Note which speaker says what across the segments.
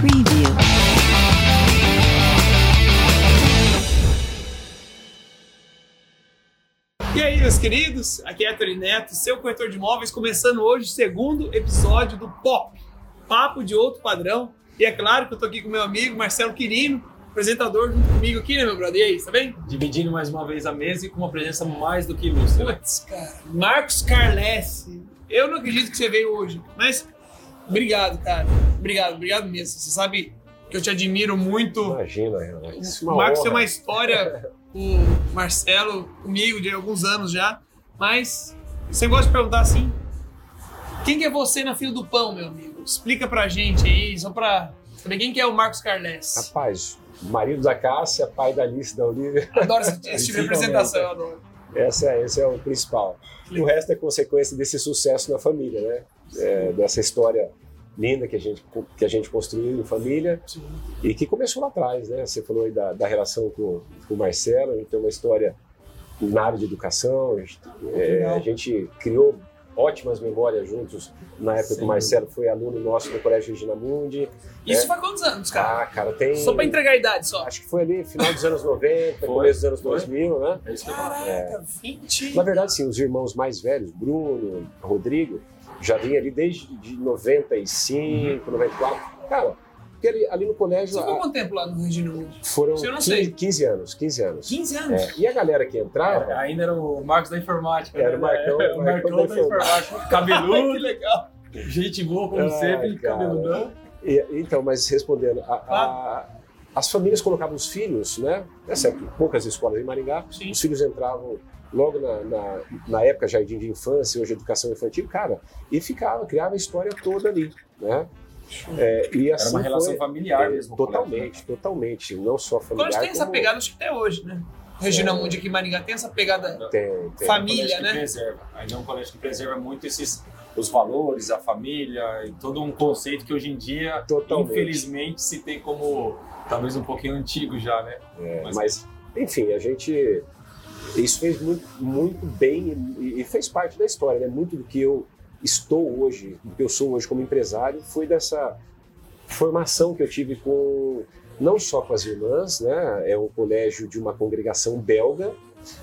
Speaker 1: Preview.
Speaker 2: E aí, meus queridos? Aqui é Héctor Neto, seu corretor de imóveis, começando hoje o segundo episódio do POP, Papo de Outro Padrão. E é claro que eu tô aqui com meu amigo Marcelo Quirino, apresentador junto comigo aqui, né, meu brother? E aí, tá bem?
Speaker 3: Dividindo mais uma vez a mesa e com uma presença mais do que ilustre. né?
Speaker 2: Putz, cara. Marcos Carlesse. Eu não acredito que você veio hoje, mas obrigado, cara. Obrigado, obrigado mesmo. Você sabe que eu te admiro muito.
Speaker 4: Imagina, Renato.
Speaker 2: O Marcos tem uma história com o Marcelo, comigo, de alguns anos já. Mas você gosta de perguntar assim: quem que é você na fila do pão, meu amigo? Explica pra gente aí, só pra saber quem que é o Marcos Carles.
Speaker 4: Rapaz, marido da Cássia, pai da Alice, da Olivia.
Speaker 2: Adoro esse, esse tipo de apresentação, eu adoro.
Speaker 4: Essa é, esse é o principal. O resto é consequência desse sucesso na família, né? É, dessa história linda que a gente, que a gente construiu em família e que começou lá atrás, né? Você falou aí da, da relação com, com o Marcelo, a gente tem uma história na área de educação, a gente, é, a gente criou ótimas memórias juntos na época que o Marcelo foi aluno nosso no Colégio Regina Mundi.
Speaker 2: Isso
Speaker 4: É.
Speaker 2: faz quantos anos, cara?
Speaker 4: Ah, cara, tem...
Speaker 2: Só pra entregar a idade só.
Speaker 4: Acho que foi ali final dos anos 90,
Speaker 3: Foi.
Speaker 4: começo dos anos
Speaker 3: Foi.
Speaker 4: 2000, né?
Speaker 3: É isso que eu falo.
Speaker 2: Caraca, 20.
Speaker 4: Na verdade, sim, os irmãos mais velhos, Bruno, Rodrigo, já vinha ali desde de 95, 94. Cara, porque ali, ali no colégio
Speaker 2: Você ficou
Speaker 4: a-
Speaker 2: quanto tempo lá no Regina Mundi?
Speaker 4: foram
Speaker 2: Eu não
Speaker 4: 15,
Speaker 2: sei.
Speaker 4: 15 anos, 15 anos.
Speaker 2: 15 anos.
Speaker 4: É, e a galera que entrava,
Speaker 3: Ainda era o Marcos da Informática.
Speaker 4: Era
Speaker 3: né?
Speaker 4: o Marcão,
Speaker 3: É, o
Speaker 4: Marcão
Speaker 3: Marcão
Speaker 4: da
Speaker 3: da Informática.
Speaker 2: Ai, que
Speaker 3: Cabeludo,
Speaker 2: legal.
Speaker 3: gente boa como
Speaker 4: Ai,
Speaker 3: sempre, cabeludão.
Speaker 4: e- então, mas respondendo, a- a- as famílias colocavam os filhos, né? Nessa época, poucas escolas em Maringá,
Speaker 2: Sim.
Speaker 4: os filhos entravam logo na, na, na época jardim de infância, hoje educação infantil, cara, e ficava, criava a história toda ali, né? É, e
Speaker 3: Era
Speaker 4: assim
Speaker 3: uma relação
Speaker 4: foi,
Speaker 3: familiar
Speaker 4: é,
Speaker 3: mesmo.
Speaker 4: Totalmente, totalmente. Não só
Speaker 2: O
Speaker 4: familiar.
Speaker 2: colégio tem essa
Speaker 4: como-
Speaker 2: pegada, acho que até hoje, né? Regina. Mundi aqui em Maringá tem essa pegada.
Speaker 4: Tem, tem.
Speaker 2: Família.
Speaker 3: que
Speaker 2: né?
Speaker 3: Preserva. Ainda é um colégio que preserva muito esses os valores, a família e todo um conceito que hoje em dia,
Speaker 4: Totalmente.
Speaker 3: infelizmente, se tem como talvez um pouquinho antigo já, né?
Speaker 4: É,
Speaker 3: Mas-
Speaker 4: mas, enfim, a gente. Isso fez muito, muito bem e, e fez parte da história, né? Muito do que eu estou hoje, do que eu sou hoje como empresário, foi dessa formação que eu tive com. Não só com as irmãs, né? É um colégio de uma congregação belga,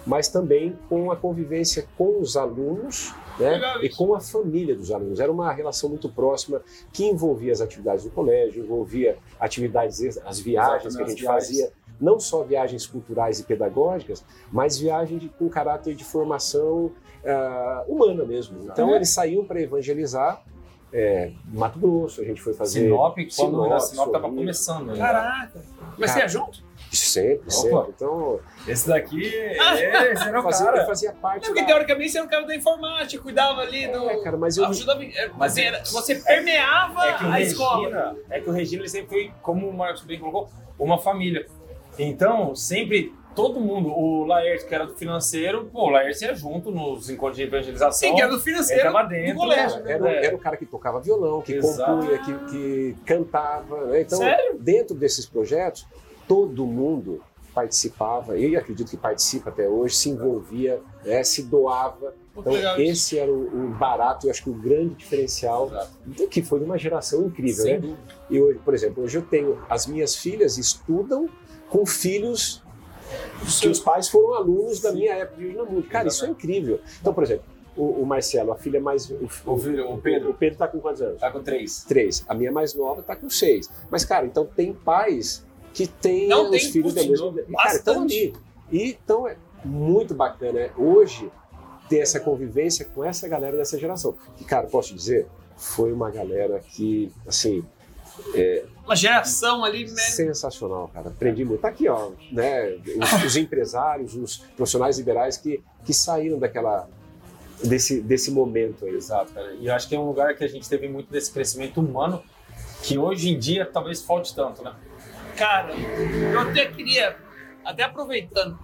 Speaker 4: mas também com a convivência com os alunos né? E com a família dos alunos. Era uma relação muito próxima que envolvia as atividades do colégio, envolvia atividades, as viagens
Speaker 3: Exato,
Speaker 4: que a gente
Speaker 3: viagens.
Speaker 4: fazia, não só viagens culturais e pedagógicas, mas viagens de- com caráter de formação ah, humana mesmo. Então eles saíam para evangelizar. É, Mato Grosso, a gente foi fazer.
Speaker 3: Sinop, quando
Speaker 4: Sinop,
Speaker 3: a Sinop estava começando. ainda.
Speaker 2: Caraca. Mas você é junto?
Speaker 4: Sempre,
Speaker 3: Opa.
Speaker 4: sempre. Então,
Speaker 3: Esse daqui,
Speaker 2: Ah.
Speaker 3: é, esse era o
Speaker 4: fazia,
Speaker 3: cara.
Speaker 4: fazia parte.
Speaker 2: Não, porque
Speaker 4: da-
Speaker 2: teoricamente você era um cara da informática, cuidava ali do.
Speaker 4: É, cara, mas eu.
Speaker 2: Ajudava, é,
Speaker 3: Mas
Speaker 2: você,
Speaker 3: é-
Speaker 2: era- você permeava
Speaker 3: É que o
Speaker 2: a escola.
Speaker 3: Regina, é que o Regina ele sempre foi, como o Marcos bem colocou, uma família. Então, sempre, todo mundo, o Laerte, que era do financeiro, pô, o Laerte ia junto nos encontros de evangelização.
Speaker 2: Sim, que era do financeiro
Speaker 3: Ele tava
Speaker 2: do
Speaker 3: dentro,
Speaker 2: colégio. né?
Speaker 4: Era, o- era o cara que tocava violão, que
Speaker 3: Exato.
Speaker 4: compunha, que, que cantava. né? Então,
Speaker 2: Sério?
Speaker 4: dentro desses projetos, todo mundo participava, e acredito que participa até hoje, se envolvia, né, se doava. Então, esse era o, o barato, eu acho que o grande diferencial,
Speaker 3: Exato.
Speaker 4: que foi de uma geração incrível.
Speaker 3: Sem
Speaker 4: né?
Speaker 3: dúvida.
Speaker 4: E hoje, por exemplo, hoje eu tenho, as minhas filhas estudam com filhos os pais foram alunos da minha época de Unamundi. Cara, isso é incrível. Então, por exemplo, o, o Marcelo, a filha mais. O,
Speaker 3: O filho, o Pedro,
Speaker 4: o Pedro tá com quantos anos?
Speaker 3: tá com três.
Speaker 4: Três. A minha mais nova tá com seis. Mas, cara, então tem pais que têm
Speaker 2: Não,
Speaker 4: os
Speaker 2: tem,
Speaker 4: filhos da mesma. Cara, estão ali. E então é muito bacana né? hoje ter essa convivência com essa galera dessa geração. E, cara, posso dizer, foi uma galera que, assim,
Speaker 2: Uma geração ali, né?
Speaker 4: sensacional, cara. Aprendi muito. Tá aqui, ó, né? Os, os empresários, os profissionais liberais que, que saíram daquela. Desse, desse momento aí.
Speaker 3: Exato, cara. E eu acho que é um lugar que a gente teve muito desse crescimento humano que hoje em dia talvez falte tanto, né?
Speaker 2: Cara, eu até queria, até aproveitando,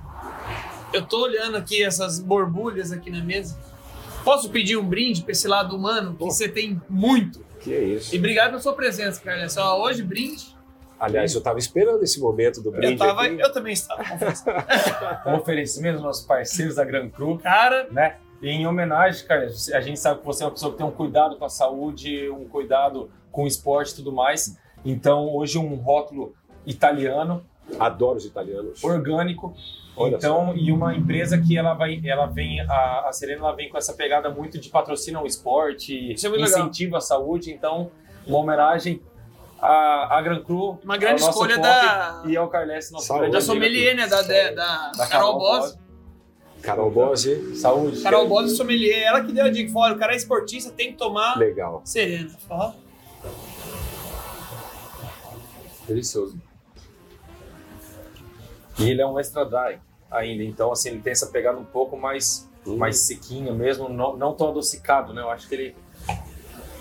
Speaker 2: eu tô olhando aqui essas borbulhas aqui na mesa. Posso pedir um brinde pra esse lado humano que você tem muito?
Speaker 4: Que é isso.
Speaker 2: E obrigado pela sua presença, Carlos. Ó, Hoje, brinde.
Speaker 4: Aliás, eu tava esperando esse momento do brinde.
Speaker 2: Eu, tava,
Speaker 4: aqui.
Speaker 2: eu também estava.
Speaker 3: Um oferecimento dos nossos parceiros da Gran Cru,
Speaker 2: Cara,
Speaker 3: né? E em homenagem, cara, a gente sabe que você é uma pessoa que tem um cuidado com a saúde, um cuidado com o esporte e tudo mais. Então, hoje um rótulo italiano,
Speaker 4: Adoro os italianos.
Speaker 3: orgânico.
Speaker 4: Olha
Speaker 3: então, e uma empresa que ela vai, ela vem, a, a Serena ela vem com essa pegada muito de patrocina o esporte,
Speaker 2: Isso é legal.
Speaker 3: incentiva a saúde. Então, uma homenagem à, à Gran Cru,
Speaker 2: Uma grande
Speaker 3: ao nosso
Speaker 2: escolha da,
Speaker 3: e ao Carles, nosso
Speaker 4: Saúde.
Speaker 3: grande
Speaker 2: da sommelier, né? Da, da, da,
Speaker 3: Da
Speaker 2: Carol Boss.
Speaker 4: Carol Bose.
Speaker 3: Saúde.
Speaker 2: Carol Boss sommelier. Ela que deu a dica. Fala, o cara é esportista, tem que tomar
Speaker 4: legal.
Speaker 2: serena. Fala.
Speaker 3: Delicioso. E ele é um extra dry ainda, então assim, ele tem essa pegada um pouco mais,
Speaker 4: Hum.
Speaker 3: mais sequinha mesmo, não, não tão adocicado, né? Eu acho que ele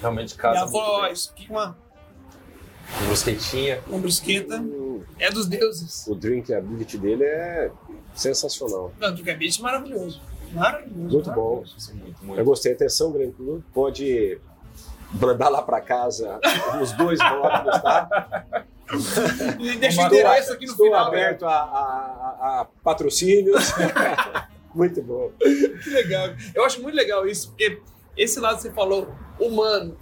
Speaker 3: realmente casa
Speaker 2: ó,
Speaker 3: muito bem.
Speaker 2: isso aqui é uma,
Speaker 3: Com brusquetinha.
Speaker 2: uma brusqueta
Speaker 4: Hum,
Speaker 2: é dos deuses.
Speaker 4: O drinkability dele é sensacional.
Speaker 2: Não, do cabide maravilhoso. Maravilhoso.
Speaker 4: Muito bom.
Speaker 3: Isso é muito,
Speaker 4: Eu
Speaker 3: muito.
Speaker 4: gostei. Atenção, Gran Cru. Pode mandar lá para casa os dois rótulos, tá?
Speaker 2: E deixa o endereço aqui no
Speaker 4: Estou
Speaker 2: final. né?
Speaker 4: aberto a, a- a- a patrocínios. Muito bom.
Speaker 2: Que legal. Eu acho muito legal isso, porque esse lado que você falou, humano,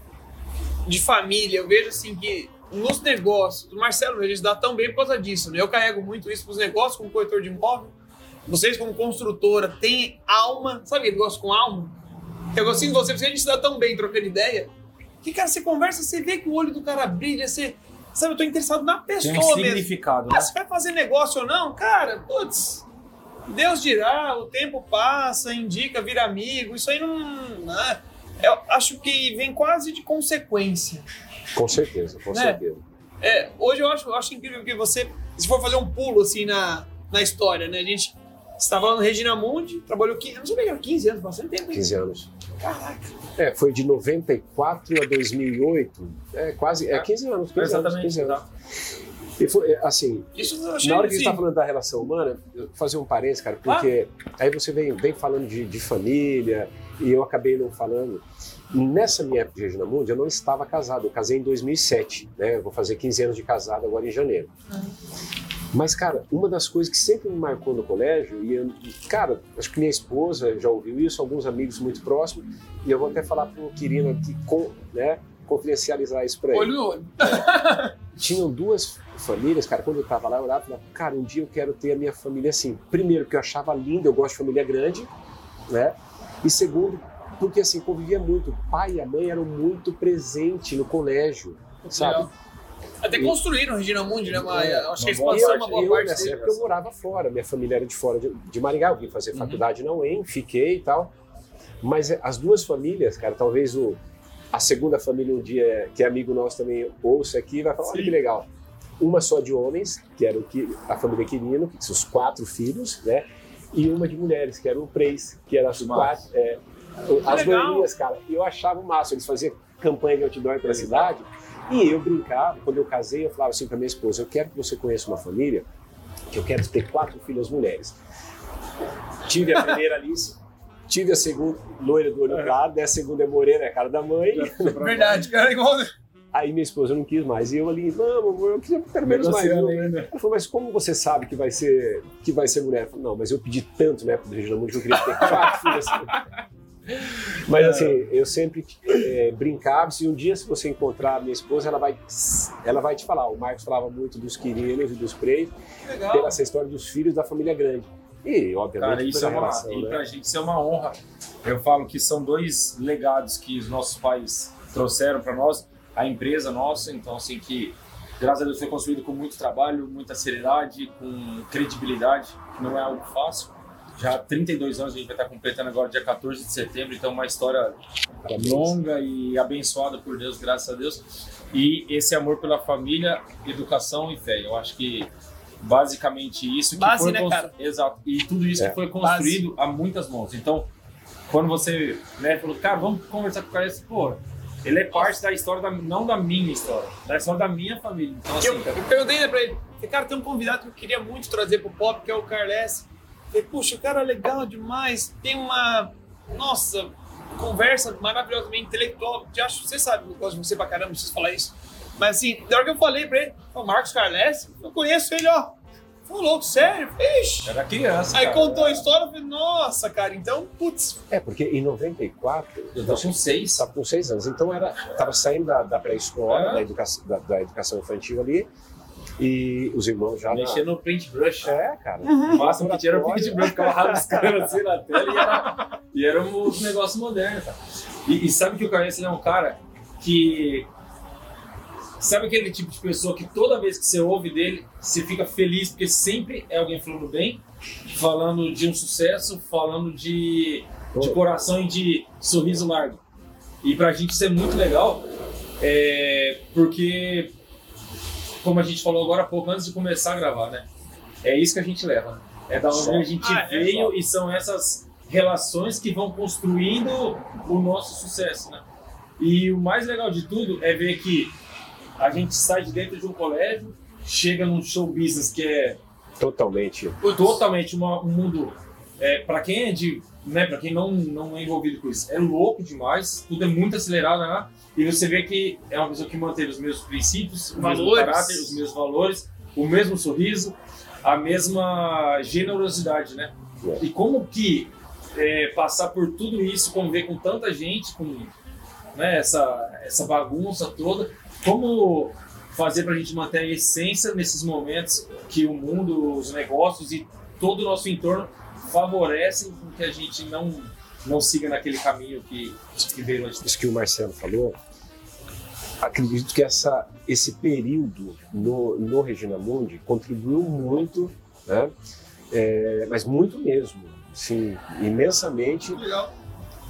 Speaker 2: de família, eu vejo assim que nos negócios, o Marcelo, ele se dá tão bem por causa disso, né? Eu carrego muito isso para os negócios como corretor de imóvel. Vocês, como construtora, têm alma. Sabe negócio com alma? Eu gosto de você, porque a gente se dá tão bem trocando ideia. Que, cara, você conversa, você vê que o olho do cara brilha, você. Sabe, eu tô interessado na
Speaker 3: Tem
Speaker 2: pessoa
Speaker 3: um
Speaker 2: mesmo.
Speaker 3: significado,
Speaker 2: Ah,
Speaker 3: né?
Speaker 2: se vai fazer negócio ou não, cara, putz, Deus dirá, o tempo passa, indica, vira amigo, isso aí não. né? Eu acho que vem quase de consequência.
Speaker 4: Com certeza, com
Speaker 2: Né?
Speaker 4: certeza.
Speaker 2: É, hoje eu acho, eu acho incrível que você, se for fazer um pulo assim na, na história, né? A gente estava lá no Regina Mundi, trabalhou 15, eu não que era 15 anos, bastante tempo. hein?
Speaker 4: 15 anos.
Speaker 2: Caraca.
Speaker 4: É, foi de 94 a 2008. É, quase. É 15 anos. 15 anos,
Speaker 3: Exatamente.
Speaker 4: 15 anos.
Speaker 3: tá?
Speaker 4: E foi, é, assim,
Speaker 2: Isso eu achei
Speaker 4: Na hora que a
Speaker 2: assim,
Speaker 4: gente tá falando da relação humana, eu vou fazer um parênteses, cara, porque aí você vem, vem falando de, de família e eu acabei não falando. Nessa minha época de Regina Mundi, eu não estava casado, eu casei em 2007, né? Eu vou fazer 15 anos de casado agora em janeiro. Mas, cara, uma das coisas que sempre me marcou no colégio, e, eu, cara, acho que minha esposa já ouviu isso, alguns amigos muito próximos, e eu vou até falar pro Quirino aqui, com, né, confidencializar isso pra ele
Speaker 2: olho no olho.
Speaker 4: tinham duas famílias, cara, quando eu tava lá, eu olhava e falava, cara, um dia eu quero ter a minha família assim. Primeiro, porque eu achava lindo, eu gosto de família grande, né? E segundo, porque assim, convivia muito. O pai e a mãe eram muito presentes no colégio, sabe?
Speaker 2: Legal. Até construíram Regina Mundi, né? Mas
Speaker 4: É,
Speaker 2: acho que a
Speaker 3: uma boa
Speaker 2: expansão é uma boa
Speaker 4: eu,
Speaker 2: parte
Speaker 4: nessa
Speaker 2: dele.
Speaker 4: época, eu morava fora, minha família era de fora de, de Maringá, eu vim fazer
Speaker 2: Uhum.
Speaker 4: faculdade na UEM, fiquei e tal. Mas é, as duas famílias, cara, talvez o, a segunda família um dia, que é amigo nosso também, ouça aqui, vai falar, olha que legal. Uma só de homens, que era o que, a família Quirino, que são os quatro filhos, né? E uma de mulheres, que era o Preis, que era as quatro. É, as loirinhas, cara. E eu achava o máximo, eles faziam campanha de outdoor pela cidade. E eu brincava, quando eu casei, eu falava assim pra minha esposa: eu quero que você conheça uma família, que eu quero ter quatro filhas mulheres. Tive a primeira Alice, tive a segunda, loira do olho claro, né? a segunda é morena, é a cara da mãe.
Speaker 2: Verdade, cara, igual.
Speaker 4: Aí minha esposa não quis mais. E eu ali, não, amor, eu queria pelo menos mais
Speaker 3: ainda.
Speaker 4: Ela falou, mas como você sabe que vai ser, que vai ser mulher? Eu falei, não, mas eu pedi tanto, né, pro Regina Mundi que eu queria ter quatro filhas. Mas assim, eu sempre é, brincava, se um dia se você encontrar a minha esposa, ela vai, ela vai te falar. O Marcos falava muito dos quirinos e dos
Speaker 2: Legal.
Speaker 4: pela essa história dos filhos da família grande. E, obviamente,
Speaker 3: Cara, isso é uma,
Speaker 4: relação,
Speaker 3: e
Speaker 4: né?
Speaker 3: pra gente isso é uma honra. Eu falo que são dois legados que os nossos pais trouxeram para nós, a empresa nossa, então assim que graças a Deus foi construído com muito trabalho, muita seriedade, com credibilidade, que não é algo fácil. Já há 32 anos, a gente vai estar completando agora dia 14 de setembro, então uma história longa e abençoada por Deus, graças a Deus. E esse amor pela família, educação e fé. Eu acho que basicamente isso que
Speaker 2: Base,
Speaker 3: foi
Speaker 2: né,
Speaker 3: constru-
Speaker 2: cara?
Speaker 3: Exato. E tudo isso
Speaker 4: É.
Speaker 3: que foi construído a muitas mãos. Então, quando você né, falou, cara, vamos conversar com o cara, pô, ele é parte da história, da, não da minha história, da história da minha família. Então, assim,
Speaker 2: Eu, eu perguntei né, pra ele, cara, tem um convidado que eu queria muito trazer pro pop, que é o Carles. Falei, puxa, o cara é legal demais, tem uma, nossa, conversa maravilhosamente intelectual. Já acho, você sabe, eu gosto de você pra caramba, não preciso falar isso. Mas assim, na hora que eu falei pra ele, o Marcos Carles, eu conheço ele, ó, Falou, louco, sério? Ixi.
Speaker 3: Era criança.
Speaker 2: Aí
Speaker 3: cara.
Speaker 2: contou a história, eu falei, nossa, cara, então, putz.
Speaker 4: É, porque em 94,
Speaker 3: Eu tava com seis.
Speaker 4: estava com seis anos, então era, tava saindo da, da pré-escola,
Speaker 3: É.
Speaker 4: da, educa da, da educação infantil ali, e os irmãos já. na-
Speaker 3: Mexendo no paintbrush.
Speaker 4: É, cara.
Speaker 3: O máximo que tinha era o paintbrush, ficava rabiscando assim na tela e era, e era um negócio moderno, cara. E, e sabe que o Carlos é um cara que. Sabe aquele tipo de pessoa que toda vez que você ouve dele, você fica feliz, porque sempre é alguém falando bem, falando de um sucesso, falando de, de coração e de sorriso largo. E pra gente isso é muito legal, é, porque, como a gente falou agora há pouco, antes de começar a gravar, né? É isso que a gente leva. né? É da onde a gente
Speaker 2: Ah, é
Speaker 3: veio
Speaker 4: só.
Speaker 3: e são essas relações que vão construindo o nosso sucesso, né? E o mais legal de tudo é ver que a gente sai de dentro de um colégio, chega num show business que é
Speaker 4: Totalmente.
Speaker 3: totalmente uma- um mundo é, para quem é de né para quem não não é envolvido com isso é louco demais tudo é muito acelerado né e você vê que é uma pessoa que manteve os mesmos princípios o mesmo
Speaker 2: Valores.
Speaker 3: caráter os mesmos valores o mesmo sorriso a mesma generosidade né
Speaker 4: É.
Speaker 3: e como que é, passar por tudo isso conviver com tanta gente com né, essa essa bagunça toda como fazer para a gente manter a essência nesses momentos que o mundo, os negócios e todo o nosso entorno favorecem com que a gente não não siga naquele caminho que, que veio antes.
Speaker 4: Isso que o Marcelo falou, acredito que essa, esse período no, no Regina Mundi contribuiu muito, né? É, mas muito mesmo, sim, imensamente
Speaker 2: Legal.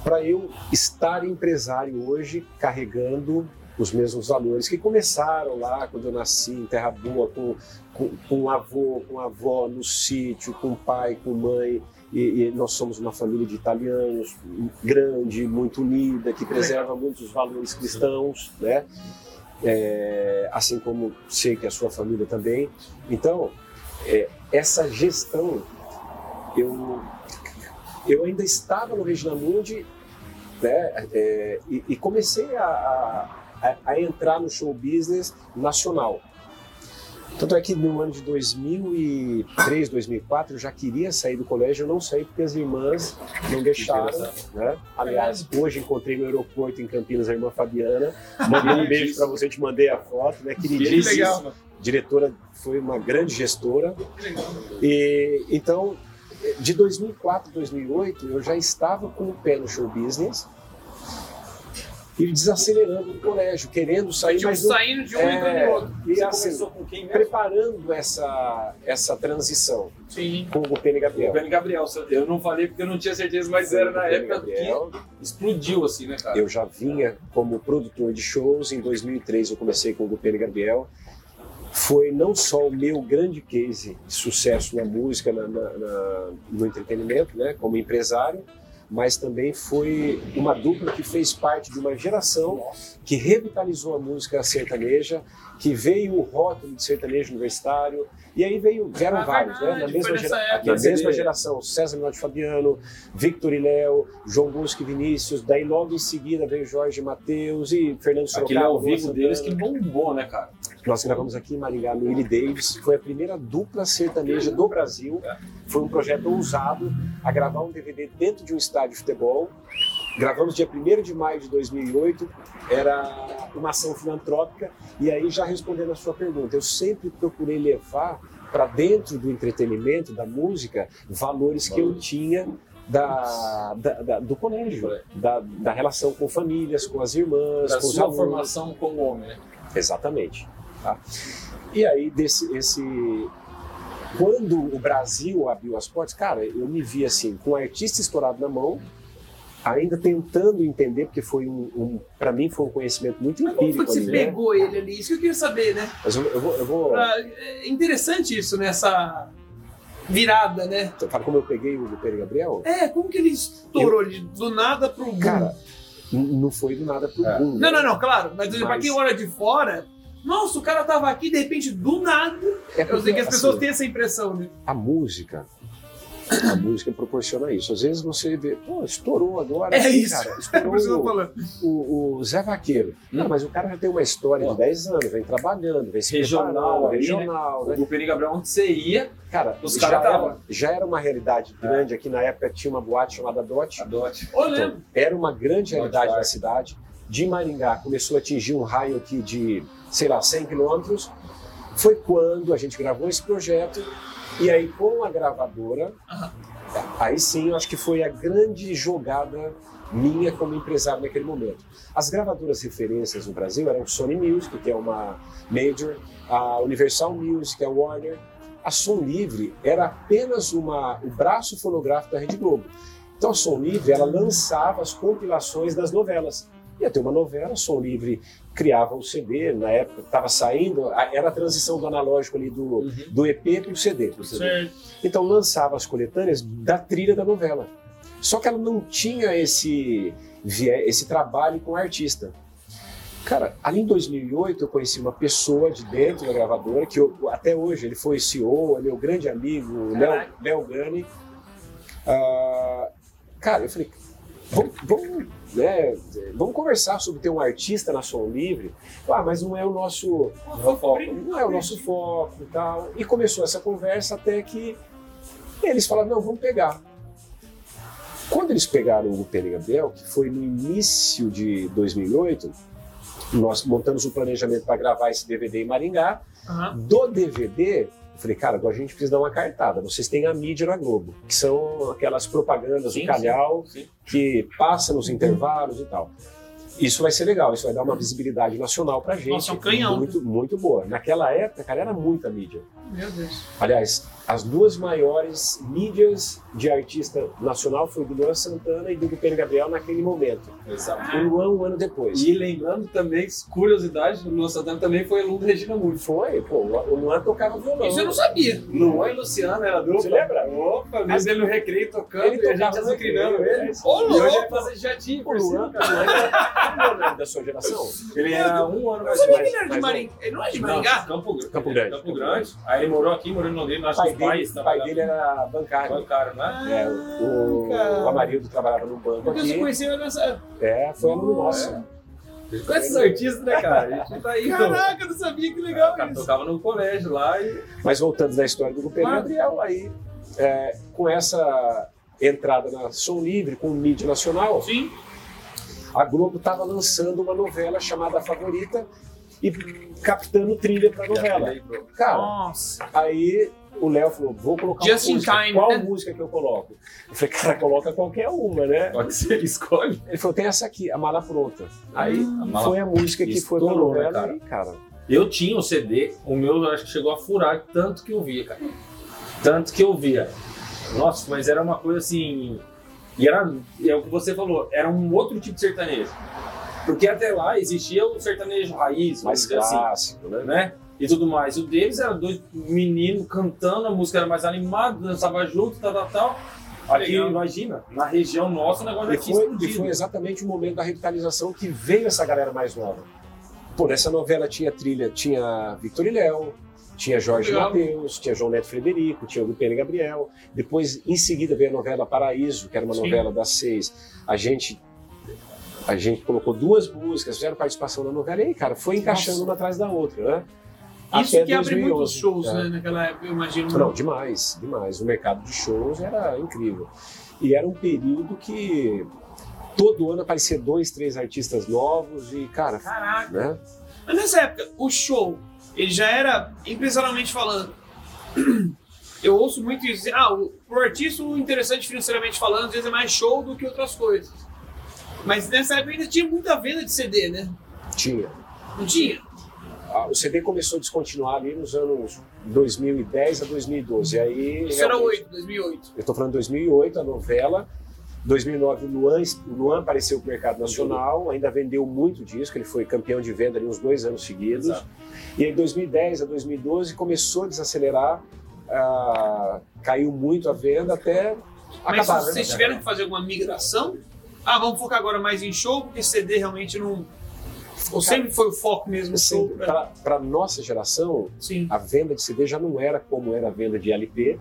Speaker 4: para eu estar empresário hoje carregando os mesmos valores que começaram lá quando eu nasci em Terra Boa, com, com, com avô, com avó no sítio, com pai, com mãe. E, e nós somos uma família de italianos grande, muito unida, que preserva muitos valores cristãos, né? É, assim como sei que a sua família também. Então, é, essa gestão, eu, eu ainda estava no Regina Mundi né, é, e, e comecei a, a, a entrar no show business nacional. Tanto é que no ano de 2003, 2004, eu já queria sair do colégio, eu não saí porque as irmãs não deixaram. Né? Aliás, hoje encontrei no aeroporto em Campinas a irmã Fabiana. Mandei um beijo para você, te mandei a foto, né?
Speaker 2: Que
Speaker 4: Queridíssima. Diretora, foi uma grande gestora. E, então, de 2004 a 2008, eu já estava com o pé no show business e desacelerando do colégio, querendo sair, mas não-
Speaker 2: saindo de um
Speaker 4: é,
Speaker 2: entrando outro.
Speaker 4: e
Speaker 3: Você
Speaker 4: assim,
Speaker 3: com quem mesmo?
Speaker 4: preparando essa, essa transição
Speaker 2: Sim.
Speaker 4: com o Pene
Speaker 3: O
Speaker 4: Gabriel.
Speaker 3: Benny Gabriel. Eu não falei porque eu não tinha certeza, mas era na
Speaker 4: o Pene
Speaker 3: época
Speaker 4: Gabriel.
Speaker 3: que explodiu assim, né, cara?
Speaker 4: Eu já vinha como produtor de shows. Em 2003 eu comecei com o Gupene Gabriel. Foi não só o meu grande case de sucesso na música, na- na- na- no entretenimento, né, como empresário, mas também foi uma dupla que fez parte de uma geração que revitalizou a música sertaneja, que veio o rótulo de sertanejo universitário, e aí veio, vieram
Speaker 2: Ah,
Speaker 4: vários, né,
Speaker 2: verdade,
Speaker 4: na
Speaker 2: foi
Speaker 4: mesma, gera-
Speaker 2: época.
Speaker 4: na
Speaker 3: Aquele
Speaker 4: mesma geração, César Menotti Fabiano, Victor e Léo, João Bosco e Vinícius, daí logo em seguida veio Jorge Matheus e Fernando
Speaker 3: Aquele
Speaker 4: Sorocaba.
Speaker 3: ao vivo
Speaker 4: Luan
Speaker 3: deles que
Speaker 4: Santana.
Speaker 3: bombou, né, cara?
Speaker 4: Nós gravamos aqui em Maringá, no Willie Davis, foi a primeira dupla sertaneja do Brasil. Foi um projeto ousado a gravar um DVD dentro de um estádio de futebol. Gravamos dia 1 de maio de 2008, era uma ação filantrópica. E aí, já respondendo a sua pergunta, eu sempre procurei levar para dentro do entretenimento, da música, valores que eu tinha da, da- da- do colégio, da, da relação com famílias, com as irmãs,
Speaker 3: Da
Speaker 4: com
Speaker 3: sua
Speaker 4: alunos.
Speaker 3: formação como homem, né?
Speaker 4: Exatamente. tá? E aí, desse, esse... quando o Brasil abriu as portas, cara, eu me vi assim, com o artista estourado na mão, ainda tentando entender, porque foi um, um para mim foi um conhecimento muito
Speaker 2: Mas como foi
Speaker 4: empírico
Speaker 2: que você
Speaker 4: ali, né?
Speaker 2: pegou ele ali? Isso que eu queria saber, né?
Speaker 4: Mas eu, eu vou, eu vou
Speaker 2: Pra- é interessante isso, nessa virada, né?
Speaker 4: fala como eu peguei o Pedro Gabriel.
Speaker 2: É, como que ele estourou de- do nada pro boom?
Speaker 4: Cara, não foi do nada pro
Speaker 3: É.
Speaker 4: boom.
Speaker 2: não,
Speaker 4: né?
Speaker 2: não, não, claro. Mas, pra
Speaker 4: Mas-
Speaker 2: quem olha de fora, nossa, o cara tava aqui, de repente, do nada.
Speaker 4: É
Speaker 2: Eu
Speaker 4: porque,
Speaker 2: sei que as pessoas
Speaker 4: assim,
Speaker 2: têm essa impressão, né?
Speaker 4: a música A música proporciona isso. Às vezes você vê, pô, estourou agora.
Speaker 2: É isso.
Speaker 4: Cara,
Speaker 2: É por isso que eu tô
Speaker 4: estourou
Speaker 2: falando.
Speaker 4: o, o Zé Vaqueiro. Não, mas o cara já tem uma história
Speaker 3: Pô.
Speaker 4: de 10 anos, vem trabalhando, vem se
Speaker 3: Regional,
Speaker 4: preparando,
Speaker 3: né?
Speaker 4: regional, né?
Speaker 3: O Peri Gabriel, onde você ia,
Speaker 4: Cara,
Speaker 3: Os
Speaker 4: já,
Speaker 3: caras
Speaker 4: era,
Speaker 3: tavam.
Speaker 4: já era uma realidade grande aqui na época, tinha uma boate chamada Dot.
Speaker 3: adote.
Speaker 2: Ô,
Speaker 4: Então,
Speaker 2: lembro.
Speaker 4: era uma grande realidade na cidade. De Maringá começou a atingir um raio aqui de, sei lá, 100 quilômetros. Foi quando a gente gravou esse projeto. E aí, com a gravadora, aí sim, eu acho que foi a grande jogada minha como empresário naquele momento. As gravadoras referências no Brasil eram Sony Music, que é uma major, a Universal Music, a Warner. A Som Livre era apenas uma, o braço fonográfico da Rede Globo. Então a Som Livre ela lançava as compilações das novelas. Ia ter uma novela, Som Livre criava o CD, na época estava saindo, era a transição do analógico ali do, do EP para o CD.
Speaker 2: Certo.
Speaker 4: Então lançava as coletâneas da trilha da novela. Só que ela não tinha esse, esse trabalho com o artista. Cara, ali em 2008 eu conheci uma pessoa de dentro da gravadora, que eu- até hoje ele foi CEO, ele é meu grande amigo, o Léo Gani. Ah, cara, eu falei, vamos, vamos, né, vamos conversar sobre ter um artista na Som Livre. Ah, mas não é o nosso,
Speaker 3: Não é foco.
Speaker 4: não é o nosso foco e tal. E começou essa conversa até que eles falaram, não, vamos pegar. Quando eles pegaram o Pedro Gabriel, que foi no início de 2008, nós montamos um planejamento para gravar esse DVD em Maringá.
Speaker 2: Aham.
Speaker 4: Do DVD, falei, cara, agora a gente precisa dar uma cartada. Vocês têm a mídia na Globo, que são aquelas propagandas
Speaker 3: Sim,
Speaker 4: do calhau
Speaker 3: sim.
Speaker 4: que passa nos intervalos e tal. Isso vai ser legal, isso vai dar uma visibilidade nacional pra gente.
Speaker 2: Nossa, é um canhão.
Speaker 4: Muito, muito boa. Naquela época, cara, era muita mídia.
Speaker 2: Meu Deus.
Speaker 4: Aliás, as duas maiores mídias de artista nacional foi do Luan Santana e do Pedro Gabriel naquele momento.
Speaker 3: Exato.
Speaker 4: O Luan um ano depois.
Speaker 1: E lembrando também, curiosidade, o Luan Santana também foi aluno da Regina Mundi.
Speaker 4: Foi, pô, o Luan tocava violão.
Speaker 2: Isso eu não sabia.
Speaker 1: Luan e Luciano era dupla.
Speaker 4: Você lembra?
Speaker 1: Opa, mesmo ele no recreio tocando
Speaker 4: Ele
Speaker 1: e a gente azucrinando ele.
Speaker 4: é.
Speaker 2: Ô,
Speaker 1: E hoje
Speaker 2: louco.
Speaker 1: ele faz jatinho
Speaker 4: O
Speaker 1: por
Speaker 4: Luan. Luan era um ano da sua geração.
Speaker 1: Ele era um ano
Speaker 2: Eu
Speaker 1: mais
Speaker 2: sabia
Speaker 1: velho.
Speaker 2: que ele era de
Speaker 4: mas
Speaker 2: Maringá. Ele não é de Maringá?
Speaker 3: Campo, Grande.
Speaker 4: Campo Grande.
Speaker 3: Ele morou aqui, morou em Londrina.
Speaker 4: O
Speaker 3: Acho que
Speaker 4: pai
Speaker 3: os
Speaker 4: dele,
Speaker 3: pais
Speaker 4: o pai dele era bancário.
Speaker 3: bancário, né?
Speaker 4: É, o,
Speaker 2: cara.
Speaker 4: o Amarildo trabalhava no banco
Speaker 2: Porque você
Speaker 4: aqui.
Speaker 2: conheceu nessa.
Speaker 4: É, foi aluno nosso.
Speaker 1: Com esses artistas, né, cara? A gente tá aí.
Speaker 2: Caraca, eu não sabia que legal
Speaker 1: O cara
Speaker 2: isso.
Speaker 1: tocava no colégio lá e.
Speaker 4: Mas voltando na história do Pedro
Speaker 2: Ah.
Speaker 4: Gabriel, aí é, com essa entrada na Som Livre, com mídia nacional,
Speaker 2: Sim.
Speaker 4: a Globo estava lançando uma novela chamada Favorita e captando trilha para a novela. Cara,
Speaker 2: Nossa.
Speaker 4: aí o Léo falou: vou colocar
Speaker 2: Just
Speaker 4: uma
Speaker 2: in
Speaker 4: música.
Speaker 2: time,
Speaker 4: Qual
Speaker 2: né?
Speaker 4: música que eu coloco? Eu falei, cara, coloca qualquer uma, né?
Speaker 3: Pode ser, escolhe.
Speaker 4: Ele falou, tem essa aqui, a mala pronta. Aí
Speaker 3: A Mala
Speaker 4: foi a música que foi pra
Speaker 3: né,
Speaker 4: novela
Speaker 3: cara?
Speaker 4: e, cara,
Speaker 3: Eu tinha o CD, o meu eu acho que chegou a furar tanto que eu via, cara. Tanto que eu via. Nossa, mas era uma coisa assim. E era, é o que você falou, era um outro tipo de sertanejo. Porque até lá existia o sertanejo raiz,
Speaker 4: mais
Speaker 3: assim,
Speaker 4: clássico, né?
Speaker 3: né? E tudo mais. O deles era dois meninos cantando, a música era mais animada, dançava junto, tal, tal, tal. Aqui,
Speaker 2: Legal.
Speaker 3: imagina, na região nossa o negócio
Speaker 4: E foi, e foi exatamente o momento da revitalização que veio essa galera mais nova. Pô, nessa novela tinha trilha, tinha Victor e Léo, tinha Jorge
Speaker 2: Legal.
Speaker 4: Mateus, tinha João Neto Frederico, tinha o Pena e Gabriel. Depois, em seguida, veio a novela Paraíso, que era uma
Speaker 2: Sim.
Speaker 4: novela das seis. A gente, a gente colocou duas músicas, fizeram participação na novela, e aí, cara, foi encaixando
Speaker 2: Nossa.
Speaker 4: uma atrás da outra, né?
Speaker 2: Isso
Speaker 4: Até
Speaker 2: que abre muitos
Speaker 4: 2011,
Speaker 2: shows,
Speaker 4: é.
Speaker 2: né, naquela época, eu imagino.
Speaker 4: Não, demais, demais. O mercado de shows era incrível. E era um período que todo ano aparecia dois, três artistas novos e, cara,
Speaker 2: Caraca.
Speaker 4: né?
Speaker 2: Mas nessa época, o show, ele já era, empresarialmente falando, eu ouço muito isso, dizer, ah, o, pro artista o interessante financeiramente falando, às vezes é mais show do que outras coisas. Mas nessa época ainda tinha muita venda de CD, né?
Speaker 4: Tinha.
Speaker 2: Não tinha?
Speaker 4: Ah, O CD começou a descontinuar ali nos anos 2010 a 2012. Aí,
Speaker 2: Isso era
Speaker 4: realmente,
Speaker 2: 8, 2008.
Speaker 4: Eu estou falando 2008, a novela. 2009, o Luan, o Luan apareceu para o mercado nacional, ainda vendeu muito disco, ele foi campeão de venda ali uns dois anos seguidos.
Speaker 3: Exato.
Speaker 4: E aí, 2010 a 2012, começou a desacelerar, ah, caiu muito a venda até
Speaker 2: Mas
Speaker 4: acabar. né?
Speaker 2: vocês tiveram que fazer alguma migração? Ah, vamos focar agora mais em show, porque CD realmente não. Ou sempre foi o foco mesmo show?
Speaker 4: Assim,
Speaker 2: pra-
Speaker 4: para nossa geração,
Speaker 2: Sim.
Speaker 4: a venda de CD já não era como era a venda de LP.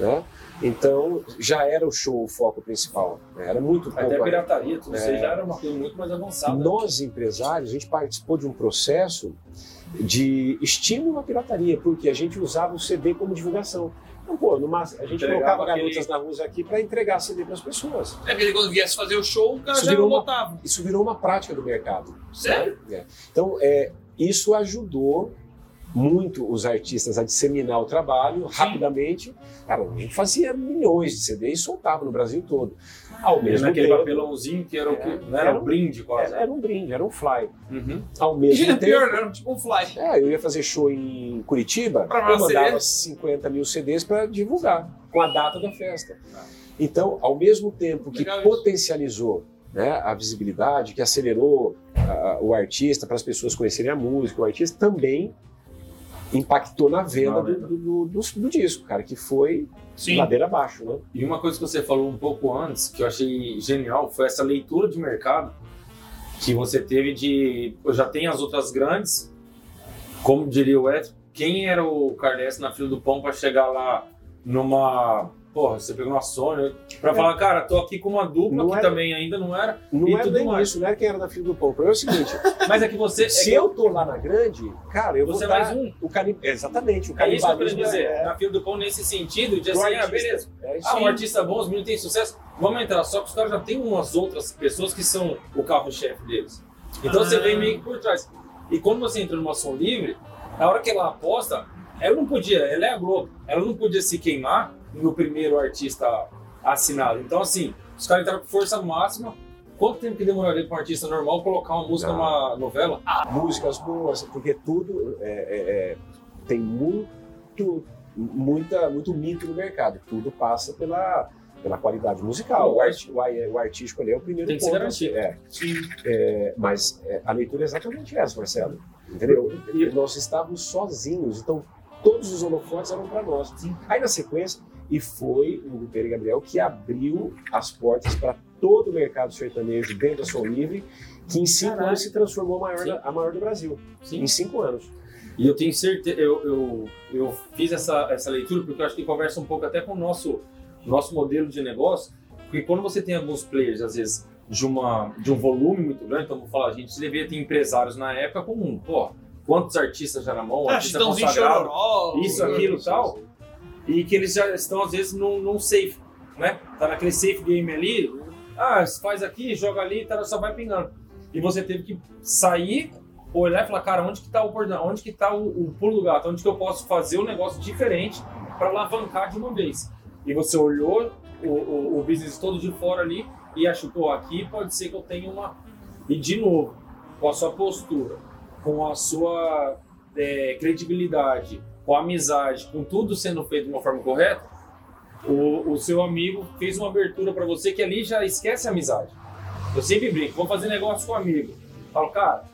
Speaker 4: Né? Então já era o show o foco principal. né? Era muito pouco.
Speaker 3: Até pirataria, tudo
Speaker 4: É.
Speaker 3: aí já era uma coisa muito mais avançada.
Speaker 4: Nós, empresários, a gente participou de um processo de estímulo à pirataria, porque a gente usava o CD como divulgação. Pô, numa, a gente
Speaker 3: Entregava
Speaker 4: colocava
Speaker 3: aquele-
Speaker 4: garotas na rua aqui para entregar CD para as pessoas.
Speaker 2: É porque quando viesse fazer o show, o cara
Speaker 4: Isso
Speaker 2: já
Speaker 4: virou
Speaker 2: não
Speaker 4: uma-
Speaker 2: botava.
Speaker 4: Isso virou uma prática do mercado.
Speaker 2: Sério?
Speaker 4: É. Então, é, isso ajudou muito os artistas a disseminar o trabalho rapidamente. Cara, a gente fazia milhões de CDs e soltava no Brasil todo. Ao mesmo
Speaker 3: naquele
Speaker 4: tempo,
Speaker 3: papelãozinho que era o que
Speaker 4: É.
Speaker 3: não era
Speaker 4: Era
Speaker 3: um brinde quase.
Speaker 4: era, era um brinde, era um fly.
Speaker 3: Uhum.
Speaker 4: Ao mesmo
Speaker 2: Era
Speaker 4: tempo,
Speaker 2: pior, era tipo um fly.
Speaker 4: É, eu ia fazer show em Curitiba,
Speaker 2: Pra
Speaker 4: eu mandava 50 mil CDs para divulgar, com a data da festa. Então, ao mesmo tempo que
Speaker 2: Legal isso.
Speaker 4: potencializou né, a visibilidade, que acelerou ah, o artista para as pessoas conhecerem a música, o artista também impactou na venda do, do- do- do- disco, cara, que foi
Speaker 2: Sim.
Speaker 4: ladeira abaixo, né?
Speaker 3: E uma coisa que você falou um pouco antes, que eu achei genial, foi essa leitura de mercado que você teve de. Já tenho as outras grandes, como diria o Edson, quem era o Carles na fila do pão para chegar lá numa. Porra, você pegou uma Sony, pra
Speaker 4: É.
Speaker 3: falar, cara, tô aqui com uma dupla
Speaker 4: Não
Speaker 3: que
Speaker 4: era-
Speaker 3: também ainda não era.
Speaker 4: Não
Speaker 3: E
Speaker 4: era
Speaker 3: tudo
Speaker 4: nem
Speaker 3: mais.
Speaker 4: isso, não era quem era na fila do pão. O problema é o seguinte,
Speaker 3: Mas é que você. é
Speaker 4: se
Speaker 3: que
Speaker 4: eu tô lá na grande, cara, eu
Speaker 3: Você é
Speaker 4: vou
Speaker 3: mais um.
Speaker 4: o canib... Exatamente, o
Speaker 3: É isso que eu queria
Speaker 4: canibalismo
Speaker 3: dizer.
Speaker 4: é-
Speaker 3: Na fila do pão, nesse sentido, de assim, ah, beleza.
Speaker 4: É
Speaker 3: Ah, um artista bom, os meninos têm sucesso, vamos entrar. Só que os caras já têm umas outras pessoas que são o carro-chefe deles. Então
Speaker 2: Ah.
Speaker 3: você vem meio que por trás. E quando você entra numa ação livre, a hora que ela aposta, ela não podia, ela é a Globo, ela não podia se queimar no primeiro artista assinado. Então, assim, os caras entraram com força máxima. Quanto tempo que demoraria para um artista normal colocar uma música
Speaker 4: Não.
Speaker 3: numa novela?
Speaker 4: músicas boas, porque tudo é, é, é, tem muito, muita, muito mito no mercado. Tudo passa pela, pela qualidade musical. O, arti, o, o artístico ali é o primeiro
Speaker 3: Tem que ser
Speaker 4: ponto.
Speaker 3: garantido.
Speaker 4: É,
Speaker 2: Sim.
Speaker 4: é, mas é, a leitura é exatamente essa, Marcelo. Entendeu? E nós estávamos sozinhos, então todos os holofotes eram para nós. Aí na sequência, e foi o Pedro Gabriel que abriu as portas para todo o mercado sertanejo dentro da Som Livre, que em cinco
Speaker 3: Caralho.
Speaker 4: anos se transformou a maior, a maior do Brasil.
Speaker 3: Sim.
Speaker 4: Em cinco anos.
Speaker 3: E eu tenho certeza, eu, eu, eu fiz essa, essa leitura porque eu acho que conversa um pouco até com o nosso, nosso modelo de negócio, porque quando você tem alguns players, às vezes, de, uma, de um volume muito grande, então vou falar, a gente devia ter empresários na época com, um, pô, quantos artistas já na mão,
Speaker 2: Ah,
Speaker 3: artista
Speaker 2: Chitãozinho
Speaker 3: consagrado,
Speaker 2: Chororó.
Speaker 3: isso, aquilo e tal, e que eles já estão, às vezes, num, num safe, né? Tá naquele safe game ali, ah, faz aqui, joga ali, tá, só vai pingando. E você teve que sair, olhar e falar, cara, onde que tá o? Onde que tá o, o pulo do gato? Onde que eu posso fazer um negócio diferente para alavancar de uma vez? E você olhou o, o, o business todo de fora ali e achou, pô, aqui pode ser que eu tenha uma... E de novo, com a sua postura, com a sua é, credibilidade, com a amizade, com tudo sendo feito de uma forma correta, o, o seu amigo fez uma abertura para você que ali já esquece a amizade. Eu sempre brinco, vou fazer negócio com um amigo. Falo, cara,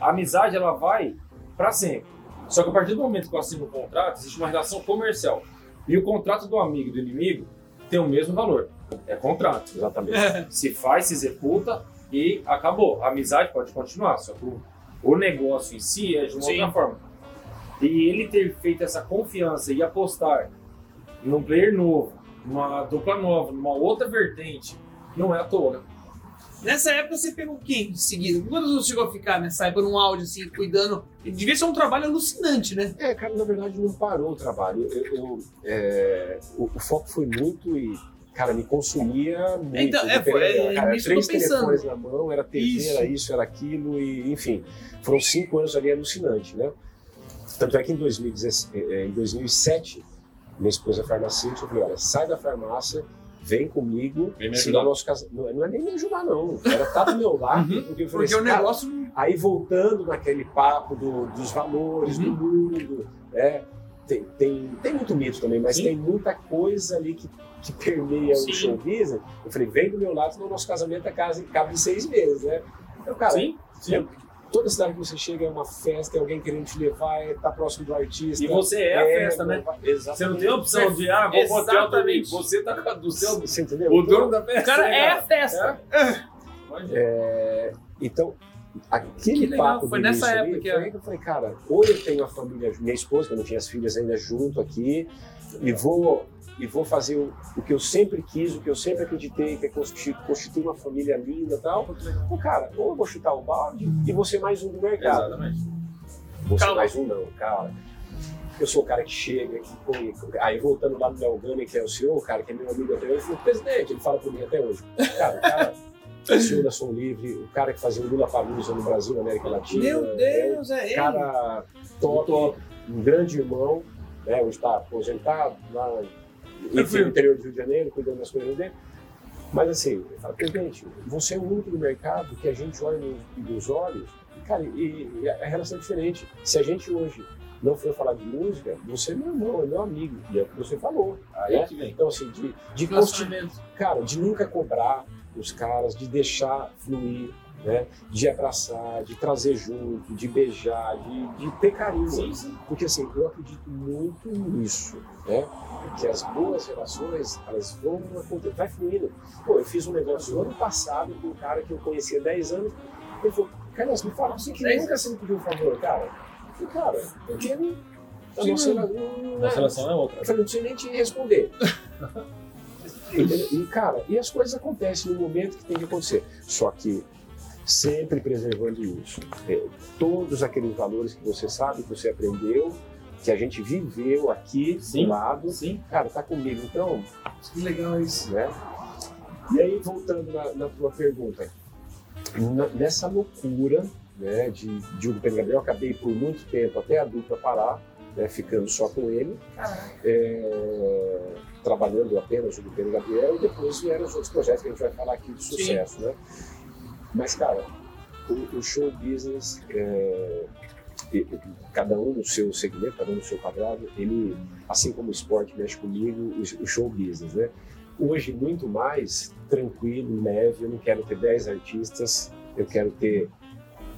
Speaker 3: a amizade ela vai para sempre. Só que a partir do momento que eu assino o contrato, existe uma relação comercial. E o contrato do amigo e do inimigo tem o mesmo valor. É contrato.
Speaker 4: Exatamente.
Speaker 3: Se faz, se executa e acabou. A amizade pode continuar, só que o, o negócio em si é de uma
Speaker 2: Sim.
Speaker 3: outra forma. E ele ter feito essa confiança e apostar num player novo, numa dupla nova, numa outra vertente, não é à toa, né?
Speaker 2: Nessa época você pegou quem de seguida? Quantos você chegou a ficar nessa época num áudio assim, cuidando? Devia ser um trabalho alucinante, né?
Speaker 4: É, cara, na verdade não parou o trabalho. Eu, eu, é, o, o foco foi muito e, cara, me consumia muito.
Speaker 2: Então, é, foi- é,
Speaker 4: cara,
Speaker 2: eu
Speaker 4: três
Speaker 2: tô pensando.
Speaker 4: telefones na mão, era TV,
Speaker 2: Isso.
Speaker 4: era isso, era aquilo, e enfim. Foram cinco anos ali alucinante, né? Tanto é que em, 2017, eh, em 2007, minha esposa é farmacêutica, eu falei, olha, sai da farmácia, vem comigo,
Speaker 3: Vem
Speaker 4: senão nosso casamento... Não, não é nem me ajudar, não. Era estar do meu lado,
Speaker 3: Uhum.
Speaker 4: porque eu falei
Speaker 2: Porque o
Speaker 4: assim, cara,
Speaker 2: negócio.
Speaker 4: Aí voltando naquele papo do- dos valores
Speaker 3: Uhum.
Speaker 4: do mundo, né? tem, tem, tem muito mito também, mas
Speaker 3: Sim.
Speaker 4: tem muita coisa ali que, que permeia
Speaker 2: Sim.
Speaker 4: o show business. Eu falei, vem do meu lado, senão nosso casamento é casa, cabe de seis meses, né? Então, cara,
Speaker 3: Sim, sim.
Speaker 4: Toda cidade que você chega é uma festa, é alguém querendo te levar, é tá próximo do artista.
Speaker 3: E você é a festa, né?
Speaker 4: Exatamente.
Speaker 3: Você não tem a opção de, ah, vou também.
Speaker 2: Exatamente.
Speaker 3: Você tá do seu.
Speaker 4: Você entendeu?
Speaker 3: O dono da festa.
Speaker 2: O cara é a festa.
Speaker 3: Pode ir.
Speaker 4: É, então, aquele papo
Speaker 2: foi nessa época
Speaker 4: ali,
Speaker 2: que
Speaker 4: foi aí que eu falei, cara, ou eu tenho a família, minha esposa, que eu não tinha as filhas ainda junto aqui, e vou e vou fazer o, o que eu sempre quis, o que eu sempre acreditei, que é constituir, constituir uma família linda e tal. Então, cara, ou eu vou chutar o balde e vou ser mais um do mercado.
Speaker 3: Exatamente.
Speaker 4: Vou ser
Speaker 2: Calma.
Speaker 4: mais um não, cara. Eu sou o cara que chega, que põe. Aí voltando lá no Léo Gani, que é o senhor, cara, que é meu amigo até hoje, eu falei, presidente, ele fala por mim até hoje. Cara, o cara, o senhor da Som Livre, o cara que fazia o Lula Palusa no Brasil, na América Latina.
Speaker 2: Meu
Speaker 4: é
Speaker 2: Deus, é
Speaker 4: um
Speaker 2: ele.
Speaker 4: cara top, um grande irmão, né? Hoje está aposentado lá enfim, no interior do Rio de Janeiro, cuidando das coisas dele. Mas assim, ele fala, presidente, você é o único do mercado que a gente olha nos, nos olhos, e, cara, e, e a relação é diferente. Se a gente hoje não for falar de música, você é meu irmão, é meu amigo, e é o que você falou.
Speaker 3: Aí
Speaker 4: né?
Speaker 3: que vem.
Speaker 4: Então, assim, de, de cara, de nunca cobrar os caras, de deixar fluir, né? De abraçar, de trazer junto, de beijar, de, de ter carinho.
Speaker 3: Sim, sim.
Speaker 4: Porque assim, eu acredito muito nisso, né? Que as boas relações, elas vão acontecer, vai fluindo. Pô, eu fiz um negócio ano passado com um cara que eu conhecia há 10 anos, ele falou, Carlos, me fala, você que
Speaker 2: 10
Speaker 4: nunca você me pediu um favor, cara? Eu falei, cara, porque não... A nossa,
Speaker 2: não.
Speaker 4: não-
Speaker 3: Nossa relação é outra.
Speaker 4: eu falei, não sei nem te responder. E, cara, e as coisas acontecem no momento que tem que acontecer. Só que sempre preservando isso. É, todos aqueles valores que você sabe, que você aprendeu, que a gente viveu aqui
Speaker 3: Sim.
Speaker 4: do lado,
Speaker 3: Sim.
Speaker 4: cara, tá comigo. Então,
Speaker 2: Que legal isso.
Speaker 4: né? E aí, voltando na, na tua pergunta, na- nessa loucura né, de Diogo Pedro Gabriel, eu acabei por muito tempo até a dupla parar, né, ficando só com ele, é, trabalhando apenas o Pedro Gabriel, e depois vieram os outros projetos que a gente vai falar aqui de sucesso. Né? Mas, cara, o, o show business, é, cada um no seu segmento, cada um no seu quadrado, ele, assim como o esporte mexe comigo, o, o show business, né? Hoje, muito mais tranquilo, leve, eu não quero ter 10 artistas, eu quero ter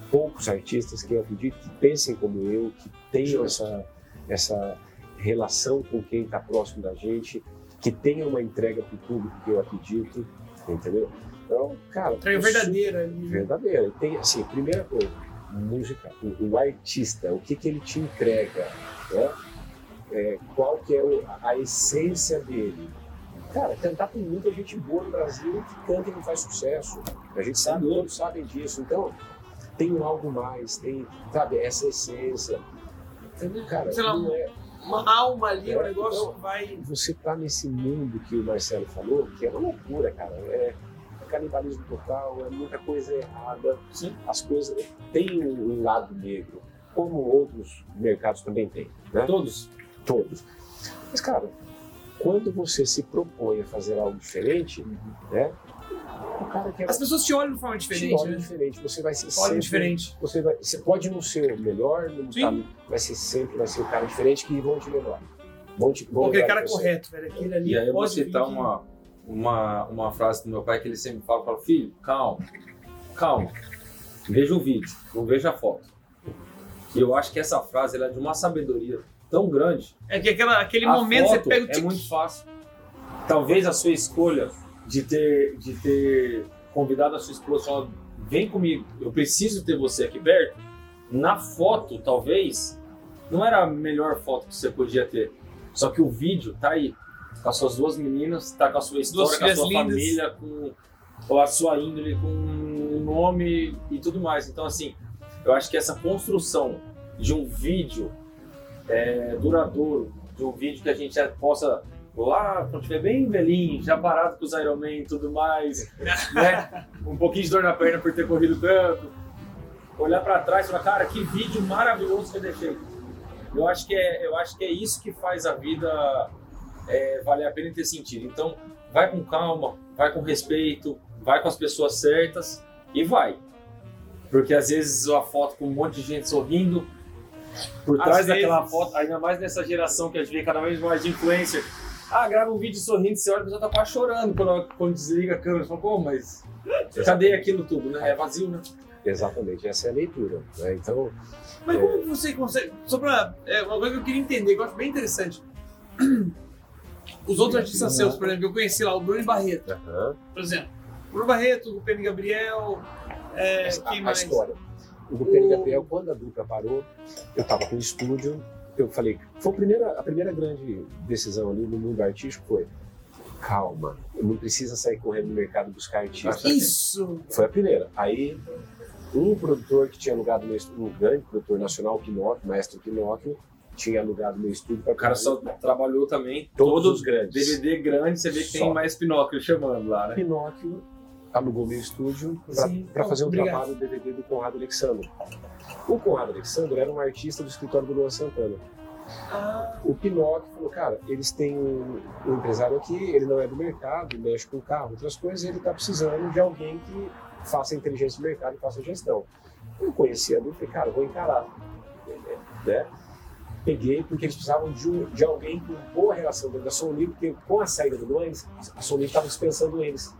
Speaker 4: poucos artistas que eu acredito que pensem como eu, que tenham essa, essa relação com quem está próximo da gente, que tenham uma entrega para o público que eu acredito, entendeu? Então, cara,
Speaker 2: Entrega
Speaker 4: sou-
Speaker 2: verdadeira. ali.
Speaker 4: verdadeira. E tem, assim, primeira coisa, música, o, o artista, o que, que ele te entrega, né? É, qual que é o- a essência dele. Cara, cantar tem muita gente boa no Brasil que canta e não faz sucesso. A gente sabe, todos sabem disso. Então, tem um algo mais, tem, sabe, essa essência. Entendeu, cara?
Speaker 2: Sei lá,
Speaker 4: não é,
Speaker 2: Uma alma ali, o
Speaker 4: É,
Speaker 2: negócio
Speaker 4: então,
Speaker 2: vai.
Speaker 4: você tá nesse mundo que o Marcelo falou, que é uma loucura, cara. É, é canibalismo total, é muita coisa errada.
Speaker 3: Sim.
Speaker 4: As coisas têm um, um lado negro, como outros mercados também têm, né?
Speaker 3: Todos.
Speaker 4: Todos. Mas, cara, quando você se propõe a fazer algo diferente, né? Quer
Speaker 2: As pessoas te olham de forma
Speaker 4: te
Speaker 2: diferente,
Speaker 4: olha
Speaker 2: né?
Speaker 4: diferente. Você vai ser
Speaker 2: Olham
Speaker 4: sempre
Speaker 2: diferente.
Speaker 4: você, vai, você pode não ser o melhor, não
Speaker 2: Sim.
Speaker 4: tá, vai ser sempre vai ser o cara diferente que vão te levar. Vão te, vão
Speaker 2: aquele cara correto, velho. Aquele ali
Speaker 3: E aí eu vou citar
Speaker 2: vir.
Speaker 3: uma, uma, uma frase do meu pai que ele sempre fala, fala, filho, calma, calma, veja o vídeo, não veja a foto. E eu acho que essa frase ela é de uma sabedoria tão grande.
Speaker 2: É que aquela, aquele
Speaker 3: A
Speaker 2: momento você pega o
Speaker 3: é
Speaker 2: tique.
Speaker 3: muito fácil. Talvez a sua escolha de ter, de ter convidado a sua esposa vem comigo, eu preciso ter você aqui perto. Na foto, talvez, não era a melhor foto que você podia ter. Só que o vídeo tá aí. Com as suas duas meninas, tá com a sua história, com a sua
Speaker 2: lindas.
Speaker 3: família, com com a sua índole, com o nome e tudo mais. Então, assim, eu acho que essa construção de um vídeo é, duradouro, de um vídeo que a gente possa lá, quando estiver bem velhinho, já parado com os Iron Man e tudo mais, né? Um pouquinho de dor na perna por ter corrido tanto. Olhar para trás e falar, cara, que vídeo maravilhoso que eu deixei. Eu acho que é, eu acho que é isso que faz a vida é, valer a pena e ter sentido. Então, vai com calma, vai com respeito, vai com as pessoas certas e vai. Porque às vezes a foto com um monte de gente sorrindo, por
Speaker 2: Às
Speaker 3: trás daquela
Speaker 2: vezes.
Speaker 3: foto, ainda mais nessa geração que a gente vê cada vez mais de influencer. Ah, grava um vídeo sorrindo, você olha, a pessoa tá quase chorando quando, quando desliga a câmera. Você fala, pô, mas cadê aquilo tudo, né? É vazio, né?
Speaker 4: Exatamente, essa é a leitura. né? Então,
Speaker 2: Mas como que você consegue. Só pra. É uma coisa que eu queria entender, que eu acho bem interessante. Os outros artistas seus, por exemplo, que eu conheci lá, o Bruno Barreto, por exemplo. Bruno Barreto, o Pedro Gabriel, é,
Speaker 4: essa-
Speaker 2: quem
Speaker 4: a, a
Speaker 2: mais?
Speaker 4: história. no PNHPL, quando a dupla parou, eu estava com o estúdio, eu falei, foi a primeira, a primeira grande decisão ali no mundo artístico foi calma, não precisa sair correndo no mercado buscar artistas.
Speaker 2: Isso!
Speaker 4: Foi a primeira. Aí, um produtor que tinha alugado meu estúdio, um grande produtor nacional, Pinóquio, maestro Pinóquio, tinha alugado meu estúdio para
Speaker 3: O cara só trabalhou também.
Speaker 4: todos
Speaker 3: Todos
Speaker 4: os grandes.
Speaker 3: DVD grande, você vê que
Speaker 4: Só.
Speaker 3: tem mais Pinóquio chamando lá, né?
Speaker 4: Pinóquio alugou meu estúdio para fazer um
Speaker 2: Obrigado.
Speaker 4: trabalho do DVD do Conrado Alexandre. O Conrado Alexandre era um artista do escritório do Luan Santana.
Speaker 2: Ah,
Speaker 4: O Pinóquio falou, cara, eles têm um, um empresário aqui, ele não é do mercado, mexe com carro, outras coisas, ele está precisando de alguém que faça inteligência de mercado e faça gestão. Eu conhecia a dupla e falei, cara, vou encarar. Né? Peguei porque eles precisavam de, um- de alguém com boa relação dentro da Livre, porque com a saída do Luan, a Livre estava dispensando eles.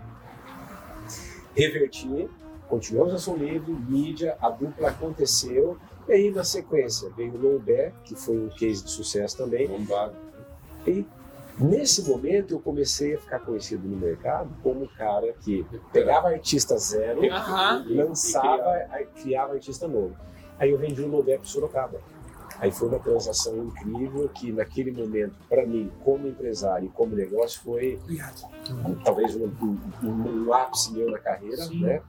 Speaker 4: Reverti, continuamos a Som Livre, mídia, a dupla aconteceu, e aí na sequência veio o Loubet, que foi um case de sucesso também,
Speaker 3: Bombado.
Speaker 4: e nesse momento eu comecei a ficar conhecido no mercado como o cara que pegava artista zero,
Speaker 2: Aham.
Speaker 4: lançava, aí criava artista novo. Aí eu vendi o Nobel para Sorocaba. Aí foi uma transação incrível que naquele momento, para mim, como empresário e como negócio, foi talvez um, um, um ápice meu na carreira,
Speaker 2: Sim.
Speaker 4: né?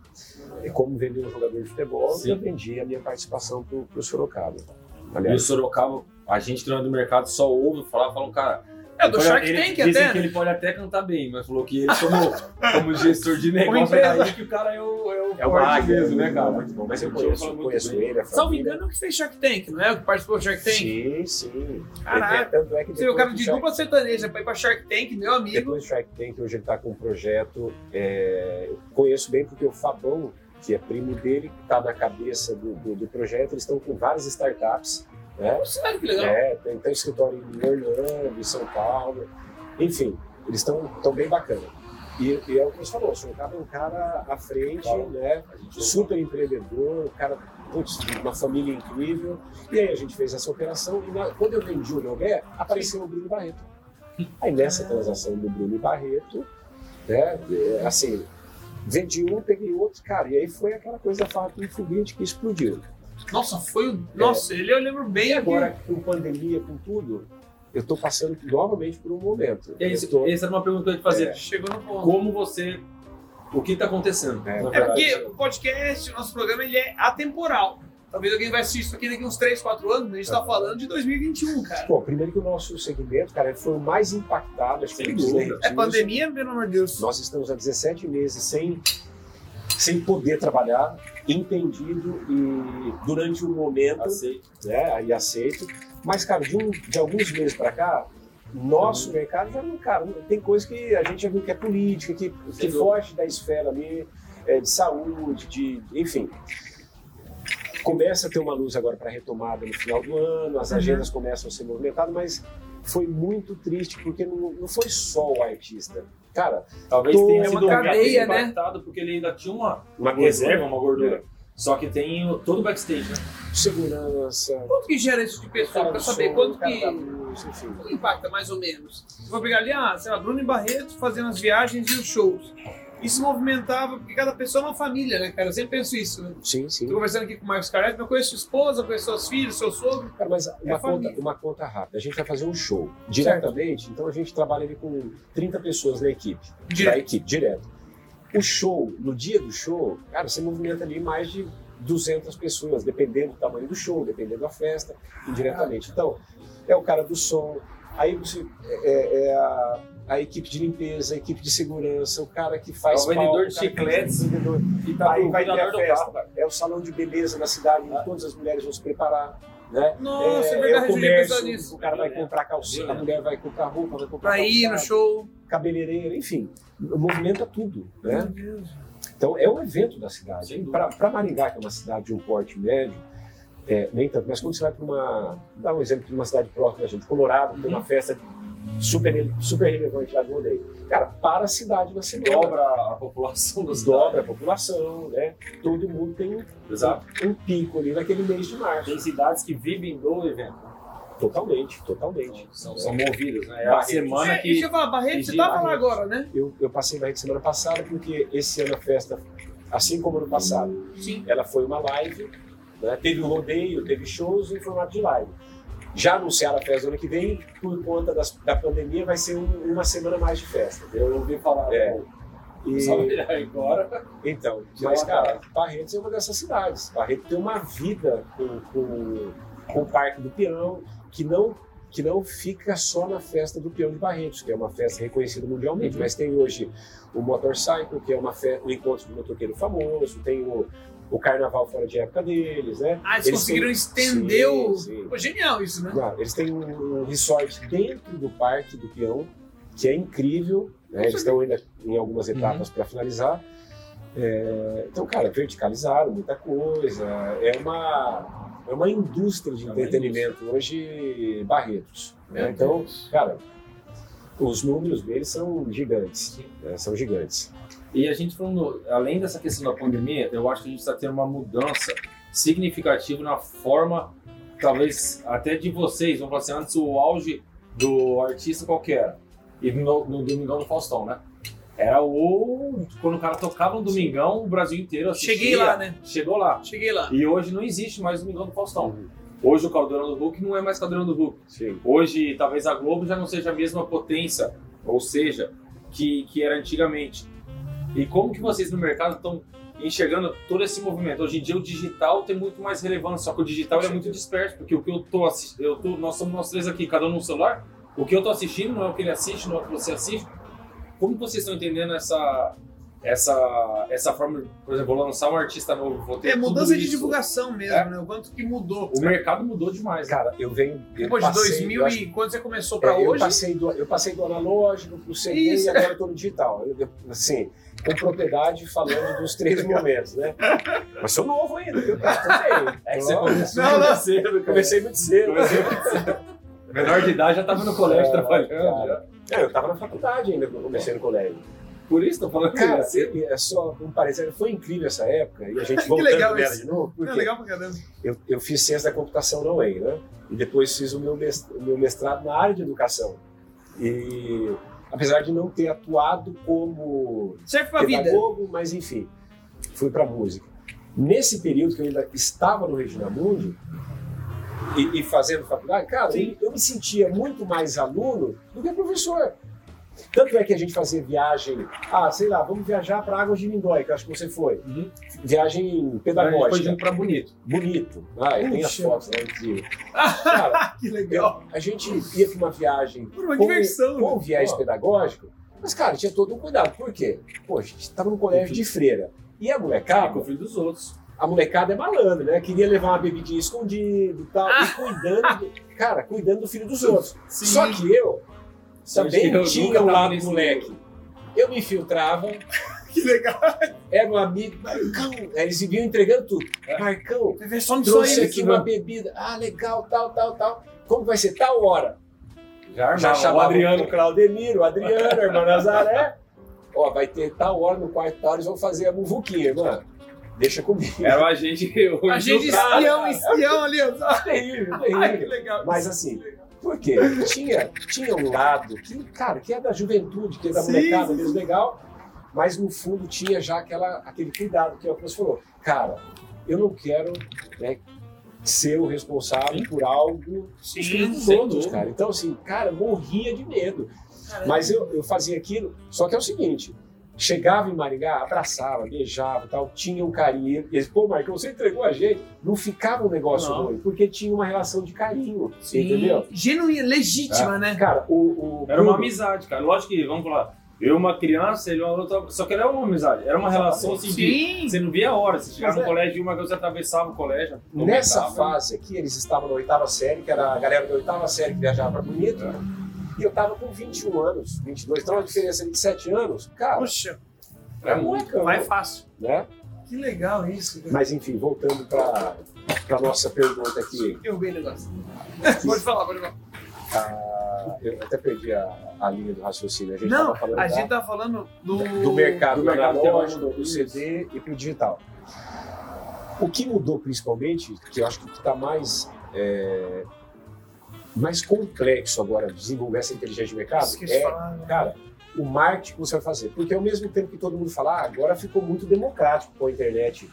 Speaker 4: É como vender um jogador de futebol,
Speaker 3: Sim.
Speaker 4: eu vendi a minha participação para o Sorocaba.
Speaker 3: E o
Speaker 4: Aliás,
Speaker 3: Sorocaba, a gente não é do mercado só ouve falar, falam, cara.
Speaker 2: É do
Speaker 3: ele
Speaker 2: Shark
Speaker 3: pode-
Speaker 2: Tank
Speaker 3: ele, dizem
Speaker 2: até,
Speaker 3: que
Speaker 2: né?
Speaker 3: ele pode até cantar bem, mas falou que ele, como, como gestor de negócio,
Speaker 2: empresa.
Speaker 3: daí que o cara é o, é o
Speaker 4: é
Speaker 3: forte
Speaker 4: águia
Speaker 3: mesmo, né, cara?
Speaker 4: Muito bom, mas eu conheço,
Speaker 3: muito
Speaker 4: conheço ele, a
Speaker 2: Salvo
Speaker 4: família.
Speaker 2: engano, é o que fez Shark Tank, não é? O que participou do Shark Tank?
Speaker 4: Sim, sim.
Speaker 2: Caraca.
Speaker 4: É, Tanto é que
Speaker 2: Você o cara de
Speaker 4: Shark-
Speaker 2: dupla sertaneja pra ir pra Shark Tank, meu amigo.
Speaker 4: Depois do Shark Tank, hoje ele está com um projeto. é, eu conheço bem porque o Fabão, que é primo dele, que está na cabeça do, do, do projeto, eles estão com várias startups. Né?
Speaker 2: Sério, que legal.
Speaker 4: É, tem, tem escritório em Orlando, em São Paulo. Enfim, eles estão tão bem bacana. E, e é o que você falou, o Sorocaba é um cara à frente,
Speaker 3: Legal.
Speaker 4: né? Super empreendedor, um cara, putz, de uma família incrível. E aí a gente fez essa operação e na- quando eu vendi o Nobé, apareceu o Bruno Barreto. Aí nessa transação do Bruno Barreto, né, é, assim, vendi um, peguei outro, cara, e aí foi aquela coisa da faca foguete que explodiu.
Speaker 2: Nossa, foi o. Nossa, ele eu lembro bem
Speaker 4: E
Speaker 2: aqui.
Speaker 4: agora, com pandemia, com tudo, eu tô passando novamente por um momento.
Speaker 3: E aí,
Speaker 4: Eu tô-
Speaker 3: essa era uma pergunta que eu ia te fazer.
Speaker 2: Chegou no ponto.
Speaker 3: Como você. O que está acontecendo?
Speaker 4: É.
Speaker 2: É porque o podcast, o nosso programa, ele é atemporal. Talvez alguém vai assistir isso aqui daqui uns 3, 4 anos, a gente tá falando de 2021, cara.
Speaker 4: Bom, primeiro que o nosso segmento, cara, foi o mais impactado, acho que foi.
Speaker 2: É pandemia, pelo amor de Deus.
Speaker 4: Nós estamos há 17 meses sem, sem poder trabalhar, entendido e durante um momento,
Speaker 3: Aceito.
Speaker 4: né, aí aceito. Mas, cara, de, um- de alguns meses para cá, nosso mercado já não, cara, tem coisa que a gente já viu que é política, que, que foge da esfera ali, é, de saúde, de, enfim. Começa a ter uma luz agora para retomada no final do ano, as
Speaker 2: Uhum.
Speaker 4: agendas começam a ser movimentadas, mas foi muito triste porque não, não foi só o artista. Cara,
Speaker 3: Talvez
Speaker 4: Todo-
Speaker 3: tenha
Speaker 2: É uma
Speaker 3: sido
Speaker 2: cadeia, né?
Speaker 3: impactado porque ele ainda tinha uma
Speaker 4: uma
Speaker 3: reserva, uma gordura.
Speaker 4: É.
Speaker 3: Só que tem o- todo o backstage, né?
Speaker 4: segurança,
Speaker 2: Quanto que gera isso de pessoa? Pra saber
Speaker 4: som,
Speaker 2: quanto que.
Speaker 4: luz.
Speaker 2: Quanto impacta mais ou menos? Eu vou pegar ali, ah, sei lá, Bruno e Barreto fazendo as viagens e os shows. Isso movimentava, porque cada pessoa é uma família, né, cara? Eu sempre penso isso, né?
Speaker 4: Sim, sim.
Speaker 2: Tô conversando aqui com o Marcos Carneiro, eu conheço sua esposa, conheço seus filhos, seu sogro.
Speaker 4: Cara, mas uma,
Speaker 2: família.
Speaker 4: conta, uma conta rápida. A gente vai fazer um show diretamente, então a gente trabalha ali com 30 pessoas na equipe.
Speaker 2: Direto.
Speaker 4: Da equipe, direto. O show, no dia do show, cara, você movimenta ali mais de 200 pessoas, dependendo do tamanho do show, dependendo da festa, indiretamente. Então, é o cara do som, aí você é, é a, a equipe de limpeza, a equipe de segurança, o cara que faz
Speaker 3: É o vendedor
Speaker 4: palco,
Speaker 3: de
Speaker 4: o
Speaker 3: chicletes.
Speaker 4: vendedor.
Speaker 3: E tá
Speaker 4: Aí
Speaker 3: o
Speaker 4: vai ter a festa, é o salão de beleza da cidade, onde todas as mulheres vão se preparar, né?
Speaker 2: Nossa, é,
Speaker 4: é,
Speaker 2: verdade,
Speaker 4: o comércio,
Speaker 2: nisso.
Speaker 4: o cara vai comprar calcinha, a mulher vai comprar roupa, vai comprar
Speaker 2: Pra ir no show.
Speaker 4: cabeleireira, enfim, movimenta tudo,
Speaker 2: Meu
Speaker 4: né?
Speaker 2: Deus.
Speaker 4: Então é um evento da cidade. Para Maringá, que é uma cidade de um porte médio, é, nem tanto, mas quando você vai para uma, vou dar um exemplo de uma cidade próxima, gente, Colorado, tem
Speaker 2: Uhum.
Speaker 4: uma festa super, super relevante lá de rodeio. Cara, para a cidade semana.
Speaker 3: Dobra a população dos
Speaker 4: dobra a população, né? Todo mundo tem um,
Speaker 3: Exato.
Speaker 4: um pico ali naquele mês de março.
Speaker 3: Tem cidades que vivem do evento.
Speaker 4: Totalmente, totalmente.
Speaker 3: São, são movidas, né? É a semana
Speaker 2: É,
Speaker 3: que.
Speaker 2: Deixa eu falar, Barreto, você tava lá agora, né?
Speaker 4: Eu, eu passei na rede semana passada porque esse ano a festa, assim como ano passado,
Speaker 2: Sim.
Speaker 4: ela foi uma live Né? Teve o rodeio, teve shows em formato de live. Já anunciaram a festa do ano que vem, por conta das, da pandemia, vai ser um- uma semana mais de festa.
Speaker 1: Eu ouvi falar.
Speaker 4: É.
Speaker 1: E... Só agora.
Speaker 4: então, mas
Speaker 1: a
Speaker 4: cara. Barretos é uma dessas cidades. Barretos tem uma vida com, com, com o Parque do Peão que não, que não fica só na festa do Peão de Barretos, que é uma festa reconhecida mundialmente, mas tem hoje o Motorcycle, que é uma festa, um encontro de motoqueiro famoso, tem o, o Carnaval fora de época deles, né?
Speaker 2: Ah, eles,
Speaker 4: Eles
Speaker 2: conseguiram
Speaker 4: têm-
Speaker 2: estender o.
Speaker 4: Sim, sim.
Speaker 2: Pô, genial isso, né?
Speaker 4: Não, eles têm um resort dentro do Parque do Peão, que é incrível. né? Eles estão ainda em algumas etapas para finalizar. É, então, cara, verticalizaram muita coisa. É uma, é uma indústria de
Speaker 1: É
Speaker 4: entretenimento hoje, Barretos. né? Então, cara, os números deles são gigantes. né? São gigantes.
Speaker 3: E a gente falando, além dessa questão da pandemia, eu acho que a gente está tendo uma mudança significativa na forma, talvez até de vocês, vamos falar assim, antes o auge do artista qualquer, e no, no Domingão do Faustão, né? Era o. Quando o cara tocava no Domingão, o Brasil inteiro assistia.
Speaker 2: Cheguei lá, né?
Speaker 3: Chegou lá.
Speaker 2: Cheguei lá.
Speaker 3: E hoje não existe mais o Domingão do Faustão. Hoje o Caldeirão do Hulk não é mais Caldeirão do Hulk.
Speaker 4: Sim.
Speaker 3: Hoje, talvez a Globo já não seja a mesma potência, ou seja, que, que era antigamente. E como que vocês no mercado estão enxergando todo esse movimento? Hoje em dia o digital tem muito mais relevância, só que o digital é muito disperso, porque o que eu tô eu tô, nós somos nós três aqui, cada um no celular, o que eu tô assistindo não é o que ele assiste, não é o que você assiste. Como vocês estão entendendo essa essa essa forma, por exemplo, vou lançar um artista novo, vou ter
Speaker 2: É
Speaker 3: tudo
Speaker 2: mudança de
Speaker 3: isso.
Speaker 2: divulgação mesmo,
Speaker 3: É.
Speaker 2: né? O quanto que mudou.
Speaker 3: O mercado mudou demais. né?
Speaker 4: Cara, eu venho. eu
Speaker 2: Depois de
Speaker 4: passei-
Speaker 2: 2000
Speaker 4: eu acho
Speaker 2: e quando você começou pra
Speaker 4: É, eu,
Speaker 2: hoje,
Speaker 4: passei do, eu passei do analógico pro CD
Speaker 2: Isso.
Speaker 4: e agora estou no digital. Eu- eu- assim, com propriedade falando dos três momentos, né? Mas sou novo ainda, cara? Também.
Speaker 3: É que você começou
Speaker 2: Não, não.
Speaker 3: cedo.
Speaker 4: Comecei muito cedo.
Speaker 3: Comecei muito cedo. Menor de idade já tava no colégio
Speaker 4: É,
Speaker 3: trabalhando.
Speaker 4: cara. É, eu tava na faculdade ainda quando eu comecei no colégio.
Speaker 3: Por isso tô falando
Speaker 4: Cara,
Speaker 3: que cedo.
Speaker 4: é só um parênteses, foi incrível essa época e a gente voltando
Speaker 2: legal
Speaker 4: nela de novo,
Speaker 2: é
Speaker 4: porque
Speaker 2: legal pra caramba.
Speaker 4: eu, eu fiz ciência da computação na UEM, né? E depois fiz o meu, mestrado na área de educação. E apesar de não ter atuado como
Speaker 2: Serve pra vida.
Speaker 4: pedagogo, mas enfim, fui para música. Nesse período que eu ainda estava no Regina Mundi e, e fazendo faculdade, cara, eu, eu me sentia muito mais aluno do que professor. Tanto é que a gente fazia viagem, ah, sei lá, vamos viajar para Águas de Lindóia, que acho que você foi.
Speaker 3: Uhum.
Speaker 4: Viagem
Speaker 3: A gente foi
Speaker 4: pedagógica.
Speaker 3: junto pra bonito.
Speaker 4: Bonito. Ah, eu tenho as fotos, né? incrível. Cara,
Speaker 2: Que legal.
Speaker 4: a gente ia para uma viagem
Speaker 2: Por uma
Speaker 4: com,
Speaker 2: diversão,
Speaker 4: com
Speaker 2: né?
Speaker 4: viés
Speaker 3: Ó.
Speaker 4: pedagógico, mas, cara, tinha todo um cuidado. Por quê? Pô, a gente estava num colégio de freira. E a
Speaker 3: Cara, com
Speaker 4: molecada,
Speaker 3: o filho dos outros.
Speaker 4: a molecada é malandro, né? Queria levar uma bebidinha escondida e tal,
Speaker 2: Ah.
Speaker 4: e cuidando, do- cara, cuidando do filho dos outros.
Speaker 2: Sim.
Speaker 4: Só que eu também
Speaker 3: Eu
Speaker 4: tinha um lado moleque. Eu me infiltrava,
Speaker 2: Que legal.
Speaker 4: era um amigo, Marcão, aí eles vinham entregando tudo.
Speaker 3: É.
Speaker 4: Marcão,
Speaker 2: só
Speaker 4: trouxe aqui uma bebida. Ah, legal, tal, tal, tal. Como vai ser tal hora?
Speaker 3: Já,
Speaker 4: Já
Speaker 3: armava. o
Speaker 4: chamava
Speaker 3: Adriano.
Speaker 4: o Claudemiro, o Adriano, a irmã Nazaré. Ó, vai ter tal hora no quarto tal, eles vão fazer a muvuquinha, irmã. Deixa comigo.
Speaker 3: Era o agente. o
Speaker 2: A gente espião, espião ali, ó.
Speaker 4: terrível,
Speaker 2: Ai, que
Speaker 4: terrível.
Speaker 2: legal.
Speaker 4: Mas assim, por quê? Tinha, tinha um lado que, cara, que é da juventude, que é da
Speaker 2: Sim,
Speaker 4: molecada
Speaker 2: sim,
Speaker 4: mesmo legal, mas no fundo tinha já aquela, aquele cuidado que é o que você falou. Cara, eu não quero né, ser o responsável por algo
Speaker 2: Sim,
Speaker 4: dos
Speaker 3: sem
Speaker 4: outros,
Speaker 3: dúvida.
Speaker 4: cara. Então, assim, cara, morria de medo. Mas eu, eu fazia aquilo, só que é o seguinte. Chegava em Maringá, abraçava, beijava e tal, tinha um carinho. E eles, pô, Marcão, você entregou a gente. Não ficava um negócio
Speaker 3: Não.
Speaker 4: ruim, porque tinha uma relação de carinho,
Speaker 2: Sim.
Speaker 4: entendeu?
Speaker 2: Genuína, legítima, né?
Speaker 4: Cara, o. o
Speaker 3: Era uma amizade, cara. Lógico que, vamos falar, eu uma criança, ele uma outra. Só que era uma amizade. Era uma relação assim de.
Speaker 2: Sim.
Speaker 3: Você não via a hora. Você chegava
Speaker 4: Mas
Speaker 3: no
Speaker 4: é.
Speaker 3: colégio, uma que você atravessava o colégio.
Speaker 4: Nessa fase aqui, eles estavam na oitava série, que era a galera da oitava série que viajava para Bonito. E eu tava com 21 anos, 22, então uma diferença de 7 anos. Cara,
Speaker 2: Puxa,
Speaker 4: é molecão,
Speaker 2: vai fácil.
Speaker 4: né?
Speaker 2: Que legal isso. cara.
Speaker 4: Mas enfim, voltando para a nossa pergunta aqui.
Speaker 2: Eu vi o negócio. pode falar, pode falar.
Speaker 4: Ah, eu até perdi a, a linha do raciocínio. A gente
Speaker 2: Não,
Speaker 4: tava falando
Speaker 2: a
Speaker 4: da-
Speaker 2: gente tá falando do,
Speaker 4: do mercado,
Speaker 3: do
Speaker 4: do
Speaker 3: mercado
Speaker 4: analógico, do. CD e para o digital. O que mudou principalmente, que eu acho que está mais, é, mais complexo agora de desenvolver essa inteligência de mercado,
Speaker 2: Esqueci
Speaker 4: é,
Speaker 2: falar. né?
Speaker 4: cara, o marketing que você vai fazer. Porque ao mesmo tempo que todo mundo fala, ah, agora ficou muito democrático com a internet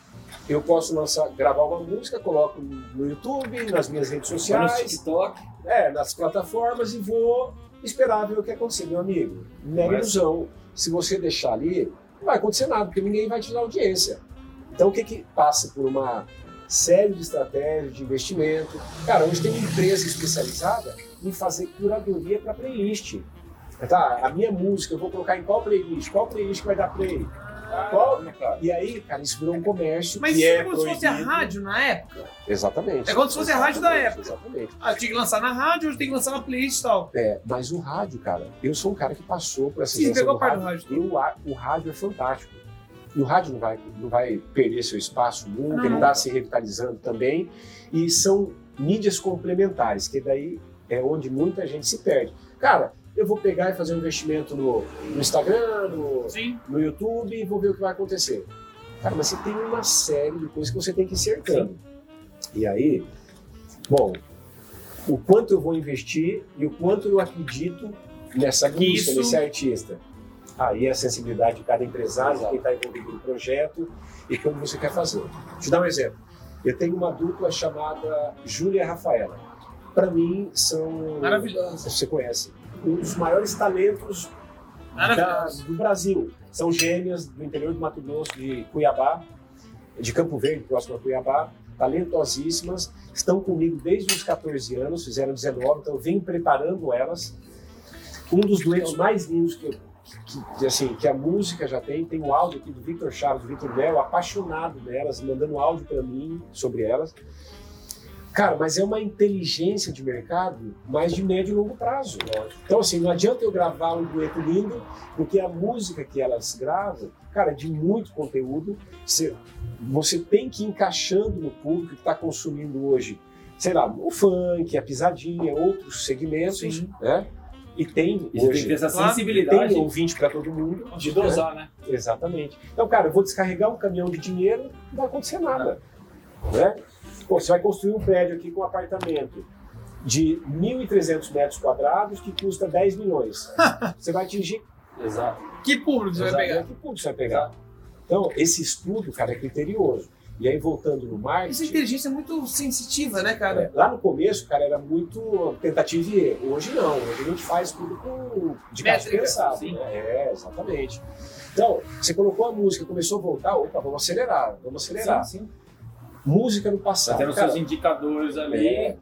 Speaker 4: eu posso lançar, gravar uma música, coloco no YouTube, nas minhas redes
Speaker 1: Vai no
Speaker 4: sociais,
Speaker 1: TikTok.
Speaker 4: é, nas plataformas e vou esperar ver o que acontecer, meu amigo. Mega
Speaker 3: Mas-
Speaker 4: ilusão. Se você deixar ali, não vai acontecer nada, porque ninguém vai te dar audiência. Então o que que passa por uma série de estratégias de investimento? Cara, hoje tem uma empresa especializada em fazer curadoria para playlist. Tá, a minha música eu vou colocar em qual playlist? Qual playlist que vai dar play? Qual? E aí, cara, isso virou um comércio
Speaker 2: Mas
Speaker 4: que
Speaker 2: isso
Speaker 4: é
Speaker 2: é como se fosse a
Speaker 4: proibido.
Speaker 2: rádio na época.
Speaker 4: Exatamente.
Speaker 2: É como se fosse a rádio da
Speaker 4: Exatamente,
Speaker 2: época.
Speaker 4: Exatamente.
Speaker 2: Ah, tinha que lançar na rádio, hoje tem que lançar na playlist e tal.
Speaker 4: É, mas o rádio, cara, eu sou um cara que passou por essa
Speaker 2: Sim, pegou
Speaker 4: do
Speaker 2: a parte do
Speaker 4: rádio. E a- o rádio é fantástico. E o rádio não vai, não vai perder seu espaço nunca, ele está se revitalizando também. E são mídias complementares, que daí é onde muita gente se perde. Cara, eu vou pegar e fazer um investimento no, no Instagram, no,
Speaker 2: Sim.
Speaker 4: no YouTube e vou ver o que vai acontecer. Cara, mas você tem uma série de coisas que você tem que ir cercando. E aí, bom, o quanto eu vou investir e o quanto eu acredito nessa música,
Speaker 2: Isso.
Speaker 4: nesse artista. Aí a sensibilidade de cada empresário, quem está envolvido no projeto e como você quer fazer. Deixa eu dar um exemplo. Eu tenho uma dupla chamada Júlia e Rafaela. Para mim, são.
Speaker 2: Maravilhosa.
Speaker 4: Você conhece. Um dos maiores talentos da- do Brasil. São gêmeas do interior do Mato Grosso, de Cuiabá, de Campo Verde, próximo a Cuiabá, talentosíssimas. Estão comigo desde os 14 anos, fizeram 19, então eu venho preparando elas. Um dos duetos mais lindos que, eu- que, que, assim, que a música já tem, tem um áudio aqui do Victor Chaves, do Victor Melo, apaixonado delas, mandando áudio para mim sobre elas. Cara, mas é uma inteligência de mercado, mas de médio e longo prazo. Então, assim, não adianta eu gravar um dueto lindo, porque a música que elas gravam, cara, é de muito conteúdo. Você, você tem que ir encaixando no público que está consumindo hoje, sei lá, o funk, a pisadinha, outros segmentos,
Speaker 2: Sim.
Speaker 4: né? E tem hoje
Speaker 1: essa
Speaker 2: Claro,
Speaker 1: sensibilidade
Speaker 4: tem ouvinte para todo mundo.
Speaker 1: de dosar, né?
Speaker 4: Exatamente. Então, cara, eu vou descarregar um caminhão de dinheiro, não vai acontecer nada. Né? Pô, você vai construir um prédio aqui com um apartamento de 1.300 metros quadrados que custa 10 milhões. Você vai atingir.
Speaker 1: Exato.
Speaker 2: Que público você vai
Speaker 4: Exato,
Speaker 2: pegar?
Speaker 4: Que ponto você vai pegar? Então, esse estudo, cara, é criterioso. E aí, voltando no
Speaker 2: Essa
Speaker 4: marketing.
Speaker 2: inteligência é muito sensitiva, né, cara?
Speaker 4: é, lá no começo, cara, era muito tentativa e erro. Hoje não. Hoje a gente faz tudo com, de caso
Speaker 2: Métrica,
Speaker 4: pensado.
Speaker 1: sim.
Speaker 4: né? É, exatamente. Então, você colocou a música, começou a voltar, opa, vamos acelerar, vamos acelerar.
Speaker 1: Sim, sim.
Speaker 4: Música no passado.
Speaker 1: tendo
Speaker 4: cara,
Speaker 1: seus indicadores ali.
Speaker 4: é,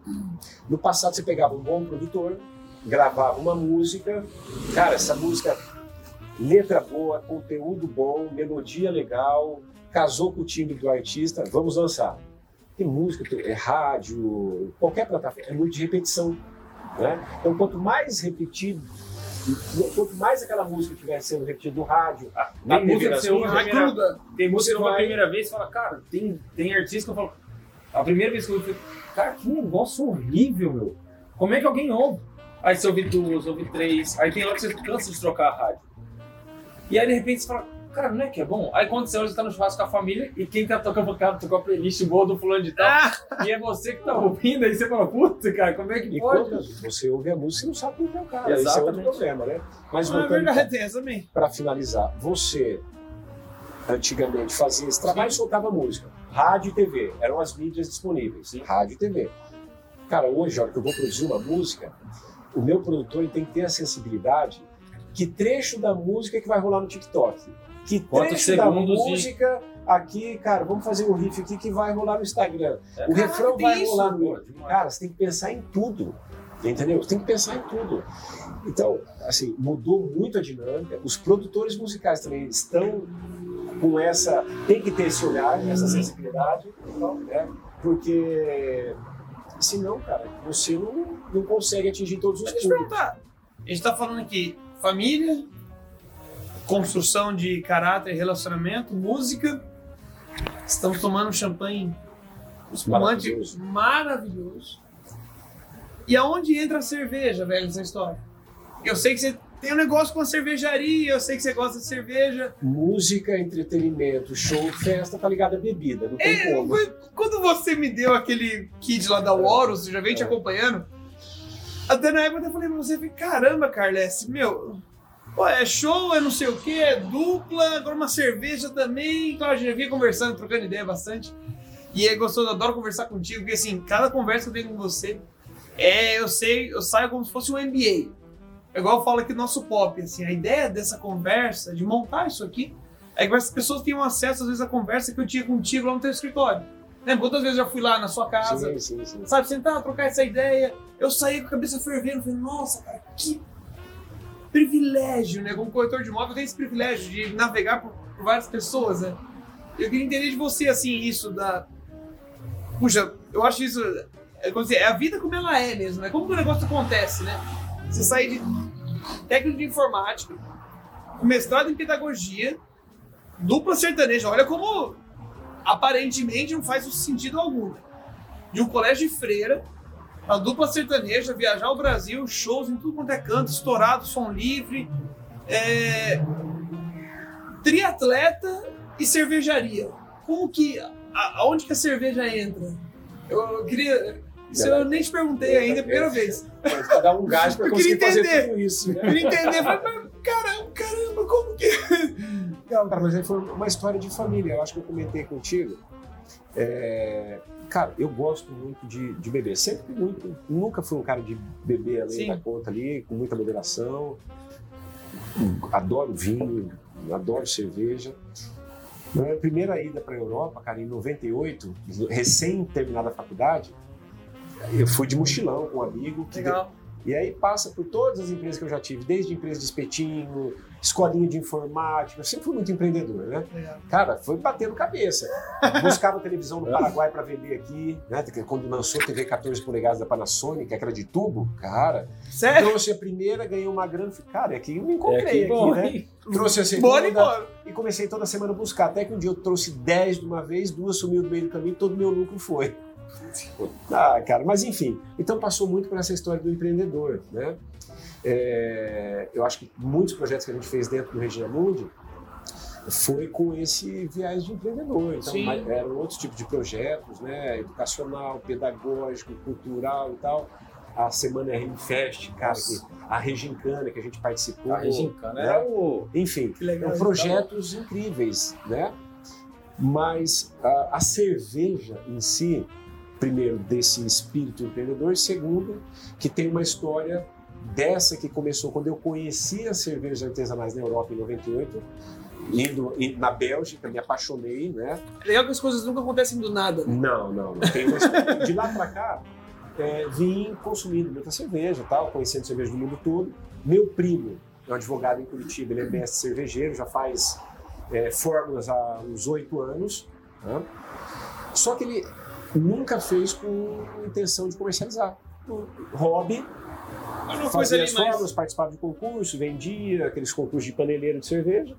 Speaker 4: no passado você pegava um bom produtor, gravava uma música, cara, essa música, letra boa, conteúdo bom, melodia legal, casou com o time do artista, vamos lançar. Tem música, tem- é rádio, qualquer plataforma, é muito de repetição. Né? Então, quanto mais repetido, quanto mais aquela música estiver sendo repetida no rádio,
Speaker 1: A,
Speaker 4: na
Speaker 1: a música
Speaker 4: TV
Speaker 1: que você ouve primeira, tem música que
Speaker 4: Você
Speaker 1: você ouve a
Speaker 4: vai-
Speaker 1: primeira vez e fala, cara, tem, tem artista que eu falo. A primeira vez que eu ouvi, cara, que negócio horrível, meu. Como é que alguém ouve? Aí você ouve duas, ouve três, aí tem hora que você cansa de trocar a rádio. E aí de repente você fala, cara, não é que é bom? Aí quando você hoje tá no churrasco com a família e quem tá tocando cara, tocou a playlist boa do fulano de tal,
Speaker 2: Ah,
Speaker 1: e é você que tá ouvindo, aí você fala, puta, cara, como é que
Speaker 4: e
Speaker 1: pode?
Speaker 4: quando você ouve a música, você não sabe quem é o cara. Esse é outro
Speaker 1: Exatamente.
Speaker 4: problema, né? Mas
Speaker 2: é
Speaker 4: voltando
Speaker 2: verdade, tem essa também.
Speaker 4: para finalizar, você antigamente fazia esse trabalho e soltava música. Rádio e TV eram as mídias disponíveis. Rádio e TV. Cara, hoje, a hora que eu vou produzir uma música, o meu produtor ele tem que ter a sensibilidade que trecho da música que vai rolar no TikTok. Que
Speaker 1: Quantos
Speaker 4: trecho da música aqui, cara, vamos fazer um riff aqui que vai rolar no Instagram.
Speaker 1: É.
Speaker 4: O refrão vai
Speaker 2: isso,
Speaker 4: rolar no. Cara, você tem que pensar em tudo. Entendeu? Você tem que pensar em tudo. Então, assim, mudou muito a dinâmica. Os produtores musicais também estão com essa. Tem que ter esse olhar, essa sensibilidade, né? porque senão, cara, você não, não consegue atingir todos os
Speaker 2: Mas
Speaker 4: públicos.
Speaker 2: perguntar. A gente tá falando aqui família, construção de caráter relacionamento, música. Estamos tomando um champanhe espumante
Speaker 4: Maravilhoso.
Speaker 2: maravilhoso. E aonde entra a cerveja, velho, nessa história? Eu sei que você tem um negócio com a cervejaria, eu sei que você gosta de cerveja.
Speaker 4: Música, entretenimento, show, festa, tá ligado à bebida, não tem
Speaker 2: É,
Speaker 4: como.
Speaker 2: quando você me deu aquele kit lá da você já vem te
Speaker 4: É.
Speaker 2: acompanhando. Até na época eu falei pra você, caramba, Carles, meu, Pô, é show, é não sei o que, é dupla, agora uma cerveja também. Claro, a gente já vinha conversando, trocando ideia bastante. E é gostoso, eu adoro conversar contigo, porque assim, cada conversa que eu tenho com você, é, eu sei, eu saio como se fosse um MBA. É igual eu falo aqui do nosso pop, assim, a ideia dessa conversa, de montar isso aqui, é que as pessoas tenham acesso, às vezes, à conversa que eu tinha contigo lá no teu escritório. Lembra? Quantas vezes eu já fui lá na sua casa,
Speaker 4: Sim, sim, sim.
Speaker 2: sabe, sentar, trocar essa ideia. Eu saí com a cabeça fervendo, falei, nossa, cara, que privilégio, né? Como corretor de imóvel, eu tenho esse privilégio de navegar por, por várias pessoas, né? Eu queria entender de você, assim, isso da... Puxa, eu acho isso... É, dizer, é a vida como ela é mesmo, né? Como o negócio acontece, né? Você sair de técnico de informática, mestrado em pedagogia, dupla sertaneja. Olha como aparentemente não faz sentido algum. né? De um colégio de freira, a dupla sertaneja, viajar ao Brasil, shows em tudo quanto é canto, estourado, som livre, é... triatleta e cervejaria. Como que. a- aonde que a cerveja entra? Eu, eu queria. Isso eu nem te perguntei ainda, é a primeira vez.
Speaker 4: Mas pra dar um gás pra
Speaker 2: Eu queria
Speaker 4: conseguir fazer
Speaker 2: entender.
Speaker 4: tudo isso. né?
Speaker 2: Eu queria entender, mas caramba, caramba, como que.
Speaker 4: Não, cara, mas aí foi uma história de família. Eu acho que eu comentei contigo. É, Cara, eu gosto muito de, de beber. Sempre muito. Nunca fui um cara de beber além
Speaker 2: Sim.
Speaker 4: da conta ali, com muita moderação. Adoro vinho, adoro cerveja. Na minha primeira ida para a Europa, cara, em 98, recém terminada a faculdade, eu fui de mochilão com um amigo que
Speaker 2: Legal.
Speaker 4: e aí passa por todas as empresas que eu já tive, desde empresa de espetinho, escolinha de informática, eu sempre fui muito empreendedor, né?
Speaker 2: Legal.
Speaker 4: Cara, foi batendo cabeça. Buscava televisão no Paraguai para vender aqui, né? Quando lançou a TV 14 polegadas da Panasonic, aquela de tubo, cara.
Speaker 2: Sério?
Speaker 4: Trouxe a primeira, ganhei uma grana, falei, cara, é aqui eu me
Speaker 1: É
Speaker 4: encontrei
Speaker 1: que
Speaker 4: aqui,
Speaker 1: bom,
Speaker 4: né?
Speaker 1: hein?
Speaker 4: Trouxe a segunda e comecei toda semana a buscar. Até que um dia eu trouxe 10 de uma vez, duas sumiu do meio do caminho, todo o meu lucro foi. Ah, cara, mas enfim. Então passou muito por essa história do empreendedor, né? É, eu acho que muitos projetos que a gente fez dentro do Regina Mundi foi com esse viés de empreendedor. Então,
Speaker 2: Sim.
Speaker 4: eram outros tipos de projetos, né? Educacional, pedagógico, cultural e tal. A Semana RM Fest, cara, que, a Regincana que a gente participou.
Speaker 1: A Regincana
Speaker 4: né?
Speaker 1: é o.
Speaker 4: Enfim,
Speaker 2: legal.
Speaker 4: são projetos incríveis, né? Mas a, a cerveja em si, primeiro, desse espírito empreendedor, e segundo, que tem uma história dessa que começou quando eu conheci as cervejas artesanais na Europa em 98, indo indo na Bélgica, me apaixonei, né?
Speaker 2: É legal que as coisas nunca acontecem do nada. né?
Speaker 4: Não, não, não. Tem uma. De lá pra cá, é, vim consumindo muita cerveja, tal, conhecendo cerveja do mundo todo. Meu primo é um advogado em Curitiba, ele é mestre cervejeiro, já faz é, fórmulas há uns oito anos. né? Só que ele nunca fez com intenção de comercializar. Hobby,
Speaker 2: uma
Speaker 4: fazia as
Speaker 2: mais.
Speaker 4: fórmulas, participava de concurso, vendia aqueles concursos de paneleiro de cerveja.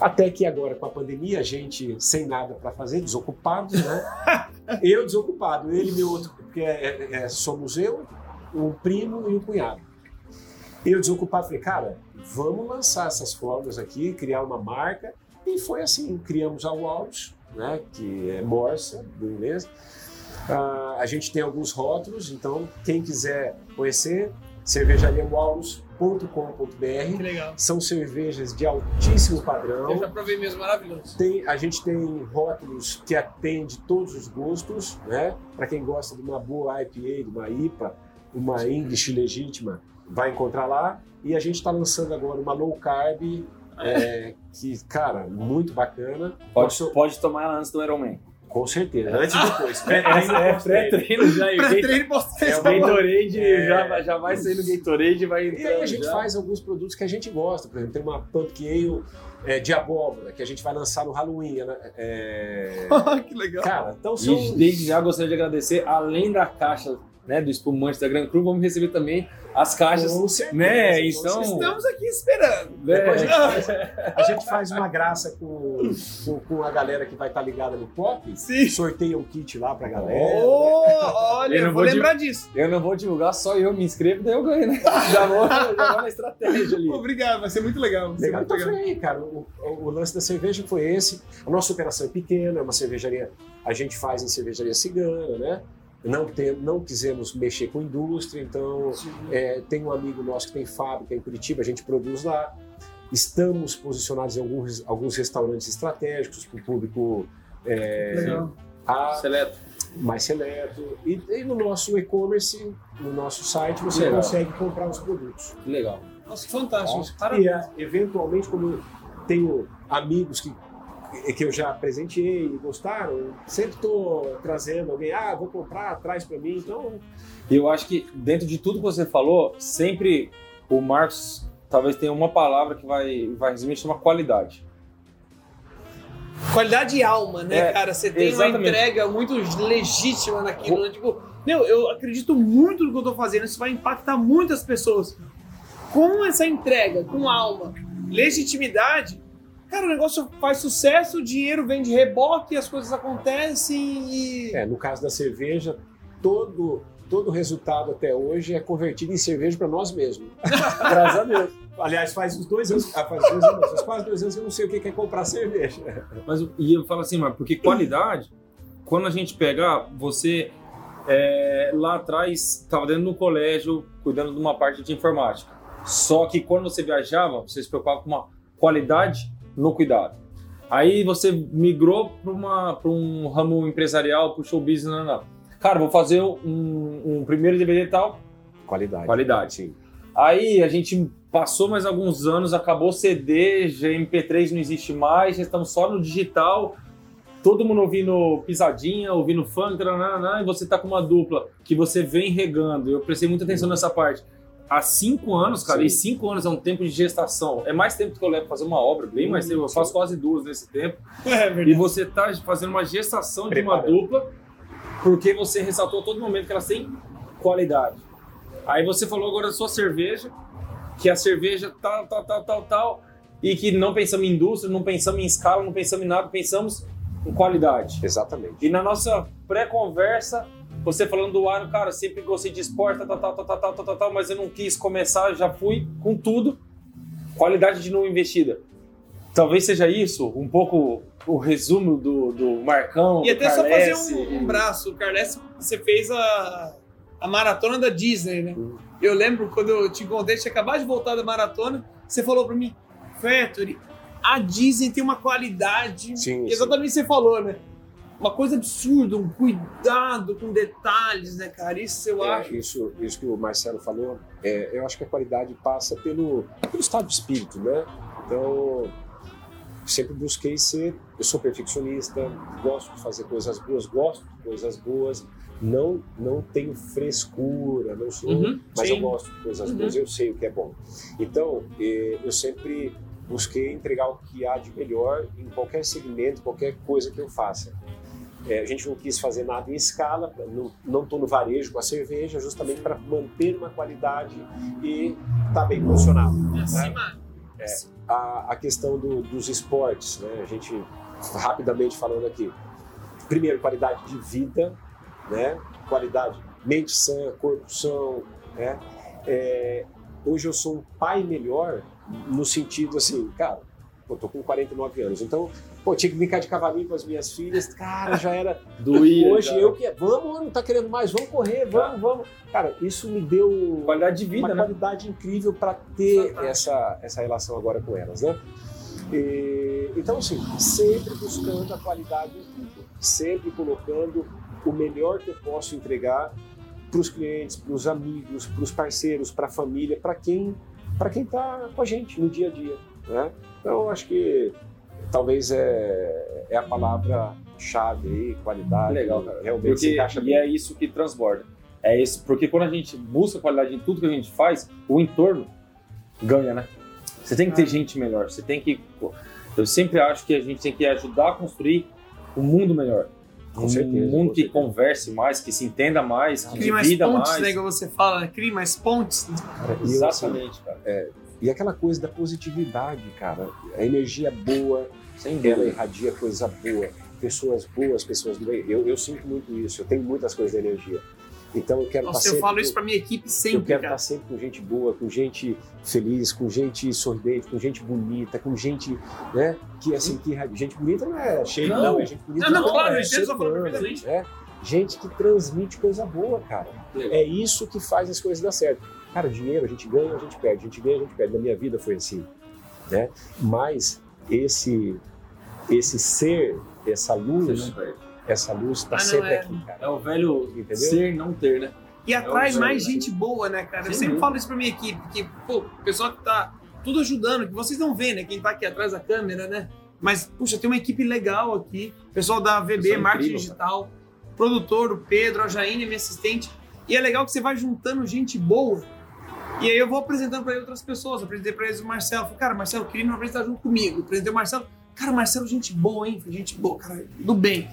Speaker 4: Até que agora, com a pandemia, a gente sem nada para fazer, desocupado, né? eu desocupado, ele e meu outro, porque é, é- é- somos eu, um primo e um cunhado. Eu desocupado, falei, cara, vamos lançar essas fórmulas aqui, criar uma marca. E foi assim, criamos a Walrus, né? Que é morsa, do inglês. Ah, a gente tem alguns rótulos, então quem quiser conhecer,
Speaker 2: legal.
Speaker 4: São cervejas de altíssimo padrão.
Speaker 2: Eu já provei mesmo, maravilhoso.
Speaker 4: Tem, a gente tem rótulos que atende todos os gostos, né? Para quem gosta de uma boa IPA, de uma IPA, uma English legítima, vai encontrar lá. E a gente está lançando agora uma low carb, é, que, cara, muito bacana.
Speaker 1: Pode,
Speaker 4: Nosso-
Speaker 1: pode tomar ela antes do Ironman.
Speaker 4: Com certeza. Antes e depois.
Speaker 1: É, é pré-treino já. e o Gate-
Speaker 2: Pré-treino posso
Speaker 1: É o Gatorade,
Speaker 4: É.
Speaker 1: já, vai- já vai sair no Gatorade e vai
Speaker 4: E
Speaker 1: entrando.
Speaker 4: aí a gente
Speaker 1: já.
Speaker 4: faz alguns produtos que a gente gosta. Por exemplo, tem uma Pumpkin Ale é, de abóbora, que a gente vai lançar no Halloween. ela- é,
Speaker 2: que legal.
Speaker 4: Cara, então são...
Speaker 1: E desde já gostaria de agradecer, além da caixa né, do espumante da Grand Cru, vamos receber também as caixas.
Speaker 4: Com certeza,
Speaker 1: né,
Speaker 4: com
Speaker 1: então-.
Speaker 2: Estamos aqui esperando.
Speaker 1: né,
Speaker 4: Depois a gente, faz, a gente faz uma graça com, com, com a galera que vai estar ligada no pop.
Speaker 2: Sim.
Speaker 4: Sorteia um kit lá pra galera.
Speaker 2: Oh, olha,
Speaker 1: Eu
Speaker 2: eu
Speaker 1: não
Speaker 2: vou lembrar disso.
Speaker 1: Eu não vou divulgar, só eu me inscrevo, daí eu ganho, né? Já vou, já vou na estratégia ali.
Speaker 2: Obrigado, vai ser muito legal. Vai ser
Speaker 4: Legal.
Speaker 2: muito
Speaker 4: Então
Speaker 2: legal.
Speaker 4: aí, cara. O, o- o lance da cerveja foi esse. A nossa operação é pequena, é uma cervejaria. A gente faz em cervejaria cigana, né? Não, tem, não quisemos mexer com indústria, então é, tem um amigo nosso que tem fábrica em Curitiba, a gente produz lá. Estamos posicionados em alguns, alguns restaurantes estratégicos para o público é. A,
Speaker 3: Seleto.
Speaker 4: mais seleto. E, e no nosso e-commerce, no nosso site, você
Speaker 3: Legal.
Speaker 4: consegue comprar os produtos.
Speaker 3: Que legal.
Speaker 2: Nossa, que fantástico.
Speaker 4: Tá?
Speaker 2: Parabéns.
Speaker 4: E é, eventualmente, como eu tenho amigos que, que eu já presenteei e gostaram, sempre estou trazendo alguém, ah, vou comprar, traz para mim. Então,
Speaker 3: E eu acho que dentro de tudo que você falou, sempre o Marcos talvez tenha uma palavra que vai, vai resumir, chama qualidade.
Speaker 2: Qualidade e alma, né,
Speaker 3: É,
Speaker 2: cara? Você tem uma
Speaker 3: exatamente.
Speaker 2: entrega muito legítima naquilo, né? Tipo, meu, eu acredito muito no que eu tô fazendo, isso vai impactar muitas pessoas. Com essa entrega, com alma, legitimidade, cara, o negócio faz sucesso, o dinheiro vem de reboque, as coisas acontecem e.
Speaker 4: é, no caso da cerveja, todo, todo resultado até hoje é convertido em cerveja para nós mesmos. Graças a Deus. Aliás, faz uns dois anos, ah, faz dois anos, faz quase dois anos que eu não sei o que é comprar cerveja.
Speaker 3: Mas, e eu falo assim, mas porque qualidade, quando a gente pegar, você é, lá atrás estava dentro do colégio cuidando de uma parte de informática. Só que quando você viajava, você se preocupava com uma qualidade no cuidado. Aí você migrou para um ramo empresarial, para o show business, não, não. Cara, vou fazer um, um primeiro DVD e tal,
Speaker 4: Qualidade.
Speaker 3: qualidade.
Speaker 4: Sim.
Speaker 3: Aí a gente passou mais alguns anos, acabou CD, já MP3 não existe mais, já estamos só no digital. Todo mundo ouvindo pisadinha, ouvindo funk, taranana, e você tá com uma dupla que você vem regando. Eu prestei muita atenção nessa parte. Há cinco anos, cara,
Speaker 4: Sim.
Speaker 3: e cinco anos é um tempo de gestação. É mais tempo que eu levo fazer uma obra, bem mais tempo. Eu faço quase duas nesse tempo.
Speaker 2: É
Speaker 3: E
Speaker 2: verdade.
Speaker 3: você tá fazendo uma gestação de uma dupla, porque você ressaltou a todo momento que elas têm qualidade. Aí você falou agora da sua cerveja, que a cerveja tal, tal, tal, tal, tal, e que não pensamos em indústria, não pensamos em escala, não pensamos em nada, pensamos em qualidade.
Speaker 4: Exatamente.
Speaker 3: E na nossa pré-conversa, você falando do ar, cara, sempre gostei de esporte, tal, tal, tal, tal, tal, tal, tal, mas eu não quis começar, já fui com tudo. Qualidade de não investida. Talvez seja isso, um pouco o resumo do, do Marcão.
Speaker 2: E
Speaker 3: do
Speaker 2: até só fazer um, um braço. O Carles, você fez a, a maratona da Disney, né?
Speaker 4: Uhum.
Speaker 2: Eu lembro quando eu te encontrei, tinha acabado de voltar da maratona, você falou para mim, Factory, a Disney tem uma qualidade.
Speaker 4: Sim,
Speaker 2: exatamente você falou, né? Uma coisa absurda, um cuidado com detalhes, né, cara? Isso eu
Speaker 4: É,
Speaker 2: acho.
Speaker 4: isso, isso que o Marcelo falou, é, eu acho que a qualidade passa pelo, pelo estado de espírito, né? Então, sempre busquei ser. Eu sou perfeccionista, gosto de fazer coisas boas, gosto de coisas boas, não, não tenho frescura, não sou.
Speaker 2: Uhum,
Speaker 4: mas
Speaker 2: sim.
Speaker 4: eu gosto de coisas
Speaker 2: Uhum.
Speaker 4: boas, eu sei o que é bom. Então, eh, eu sempre busquei entregar o que há de melhor em qualquer segmento, qualquer coisa que eu faça. Eh, a gente não quis fazer nada em escala, não estou no varejo com a cerveja, justamente para manter uma qualidade e estar tá bem posicionado.
Speaker 2: Acima.
Speaker 4: A, a questão do- dos esportes, né? a gente rapidamente falando aqui. Primeiro, qualidade de vida, né? qualidade mente sã, corpo são. Né? É, hoje eu sou um pai melhor no sentido assim, cara, eu tô com 49 anos, então, pô, tinha que brincar de cavalinho com as minhas filhas, cara, já era.
Speaker 3: Doía,
Speaker 4: Hoje eu que vamos, não tá querendo mais, vamos correr, vamos, vamos. Cara, isso me deu
Speaker 3: Qualidade de
Speaker 4: uma
Speaker 3: vida, né?
Speaker 4: qualidade incrível para ter
Speaker 2: Fantástico.
Speaker 4: essa, essa relação agora com elas, né? E, então, assim, sempre buscando a qualidade em tudo, sempre colocando o melhor que eu posso entregar para os clientes, para os amigos, para os parceiros, para a família, para quem para quem está com a gente no dia a dia, né? Então, eu acho que talvez é, é a palavra chave aí, qualidade.
Speaker 3: Legal, cara.
Speaker 4: Realmente se
Speaker 3: Porque,
Speaker 4: encaixa
Speaker 3: e
Speaker 4: bem.
Speaker 3: é isso que transborda. É isso, porque quando a gente busca qualidade em tudo que a gente faz, o entorno ganha, né? Você tem que ter gente melhor, você tem que. Eu sempre acho que a gente tem que ajudar a construir um mundo melhor.
Speaker 4: Com
Speaker 3: um
Speaker 4: certeza,
Speaker 3: mundo
Speaker 4: com
Speaker 3: que
Speaker 4: certeza.
Speaker 3: converse mais, que se entenda mais, que
Speaker 2: mais
Speaker 3: divida
Speaker 2: pontes,
Speaker 3: mais.
Speaker 2: né? Que você fala, né? Cria mais pontes.
Speaker 4: Cara, e eu, assim,
Speaker 3: Exatamente, cara.
Speaker 4: E aquela coisa da positividade, cara. A energia boa,
Speaker 3: Sem
Speaker 4: ela irradia coisa boa. Pessoas boas, pessoas do bem. Eu, eu sinto muito isso. Eu tenho muitas coisas de energia. Então eu quero
Speaker 2: Nossa,
Speaker 4: estar
Speaker 2: eu
Speaker 4: sempre.
Speaker 2: falo
Speaker 4: com-
Speaker 2: isso pra minha equipe
Speaker 4: eu
Speaker 2: sempre,
Speaker 4: quero
Speaker 2: cara.
Speaker 4: estar sempre com gente boa, com gente feliz, com gente sorridente, com gente bonita, com gente, né, que assim, que irradia. gente bonita não é cheia,
Speaker 3: Não.
Speaker 4: não, é gente bonita.
Speaker 2: Não, não, claro,
Speaker 4: é
Speaker 2: eu entendo,
Speaker 4: ser
Speaker 2: só falando perfeitamente.
Speaker 4: né? gente que transmite coisa boa, cara.
Speaker 3: Legal.
Speaker 4: É isso que faz as coisas dar certo. Cara, dinheiro a gente ganha, a gente perde, a gente ganha, a gente perde. Na minha vida foi assim, né? Mas esse esse ser, essa luz, essa luz está
Speaker 2: Ah,
Speaker 4: sempre
Speaker 2: é.
Speaker 4: aqui, cara.
Speaker 3: É o velho
Speaker 4: Entendeu?
Speaker 3: ser não ter, né?
Speaker 2: E atrai
Speaker 3: É
Speaker 2: mais
Speaker 3: velho,
Speaker 2: gente boa, né, cara? Eu
Speaker 3: Sem
Speaker 2: sempre falo isso pra minha equipe, que, pô, o pessoal que tá tudo ajudando, que vocês não veem, né? Quem tá aqui atrás da câmera, né? Mas, puxa, tem uma equipe legal aqui. Pessoal da VB,
Speaker 3: Pessoal
Speaker 2: Marketing
Speaker 3: incrível,
Speaker 2: Digital, produtor, o Pedro, a Jaine, minha assistente. E é legal que você vai juntando gente boa. E aí eu vou apresentando pra outras pessoas. Eu apresentei pra eles o Marcelo. Falei, cara, Marcelo, queria me apresentar junto comigo. Eu apresentei o Marcelo. Cara, Marcelo, gente boa, hein? Falei, gente boa, cara, do bem.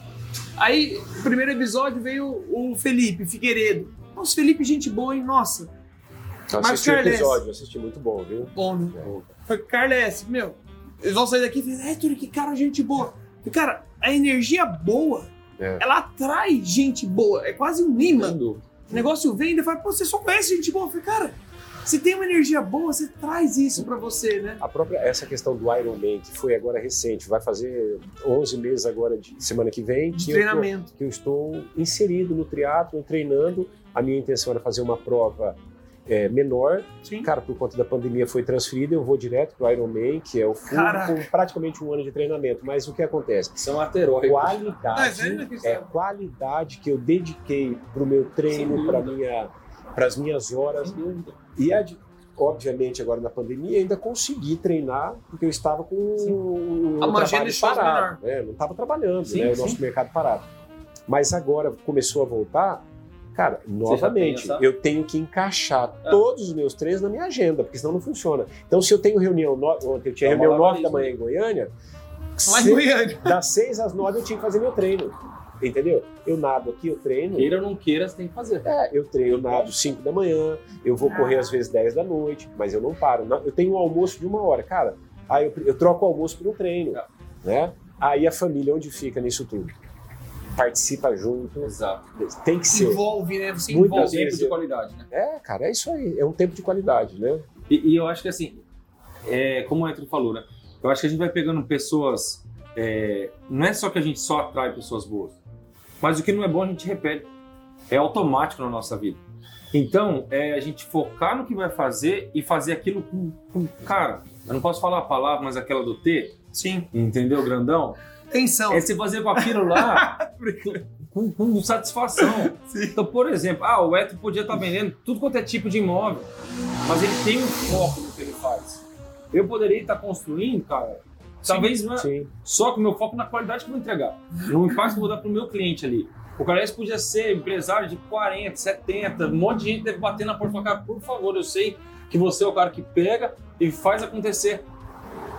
Speaker 2: Aí, primeiro episódio veio o Felipe Figueiredo. Nossa, Felipe, gente boa, hein? Nossa,
Speaker 4: Eu assisti o episódio, assisti muito bom, viu?
Speaker 2: bom, né?
Speaker 4: É.
Speaker 2: Foi Carles, meu, eles vão sair daqui e falar, Héctor, que cara, gente boa. E, cara, a energia boa,
Speaker 4: É.
Speaker 2: ela atrai gente boa. É quase um imã. O negócio vem e ele fala, pô, você só conhece gente boa. Eu falei, cara, se tem uma energia boa, você traz isso pra você, né?
Speaker 4: A própria essa questão do Iron Man, que foi agora recente, vai fazer 11 meses agora de semana que vem,
Speaker 2: De
Speaker 4: que eu
Speaker 2: treinamento.
Speaker 4: que eu estou inserido no triatlo, treinando. A minha intenção era fazer uma prova é, menor.
Speaker 2: Sim.
Speaker 4: Cara, por conta da pandemia foi transferida, eu vou direto pro Ironman, que é o full,
Speaker 2: Caraca.
Speaker 4: com praticamente um ano de treinamento. Mas o que acontece?
Speaker 3: São ateróicos.
Speaker 4: Qualidade,
Speaker 2: é, né,
Speaker 4: é qualidade que eu dediquei pro meu treino, para minha, para as minhas horas. E de- obviamente agora na pandemia ainda consegui treinar porque eu estava com o
Speaker 2: agenda
Speaker 4: trabalho parado, né? não estava trabalhando,
Speaker 3: Sim,
Speaker 4: né? o nosso mercado parado. Mas agora começou a voltar, cara, novamente eu tenho que encaixar
Speaker 3: É.
Speaker 4: todos os meus treinos na minha agenda, porque senão não funciona. Então se eu tenho reunião no... ontem eu tinha
Speaker 3: É um
Speaker 4: reunião nove da
Speaker 3: malabarismo.
Speaker 4: manhã em Goiânia, se-
Speaker 2: Goiânia.
Speaker 4: das seis às nove eu tinha que fazer meu treino, entendeu? Eu nado aqui, eu treino.
Speaker 3: Queira ou não queira, você tem que fazer.
Speaker 4: É, eu treino, eu nado 5 da manhã, eu vou correr às vezes 10 da noite, mas eu não paro. Eu tenho um almoço de uma hora, cara. Aí eu, eu troco o almoço por um treino,
Speaker 3: É.
Speaker 4: né? Aí a família, onde fica nisso tudo? Participa junto,
Speaker 3: Exato.
Speaker 4: tem que ser.
Speaker 2: Envolve, né? Você
Speaker 4: Muitas
Speaker 2: envolve.
Speaker 3: Tempo
Speaker 4: vezes
Speaker 3: de qualidade, né?
Speaker 4: É, cara, é isso aí. É um tempo de qualidade, né?
Speaker 3: E, e eu acho que assim, é, como o Antônio falou, né? Eu acho que a gente vai pegando pessoas. é, não é só que a gente só atrai pessoas boas, mas o que não é bom a gente repele. É automático na nossa vida. Então, é a gente focar no que vai fazer e fazer aquilo com, com- Cara, eu não posso falar a palavra, mas aquela do T,
Speaker 2: Sim.
Speaker 3: entendeu, grandão?
Speaker 2: Tensão.
Speaker 3: É você fazer com aquilo lá com, com satisfação. Então, por exemplo, ah, o Eto podia estar vendendo tudo quanto é tipo de imóvel, mas ele tem um foco no que ele faz. Eu poderia estar construindo, cara, talvez não é-
Speaker 4: Sim.
Speaker 3: só com o meu foco na qualidade que eu vou entregar, no impacto que eu vou dar para o meu cliente ali. O Carlos podia ser empresário de 40, 70, um monte de gente deve bater na porta e falar, cara, por favor, eu sei que você é o cara que pega e faz acontecer.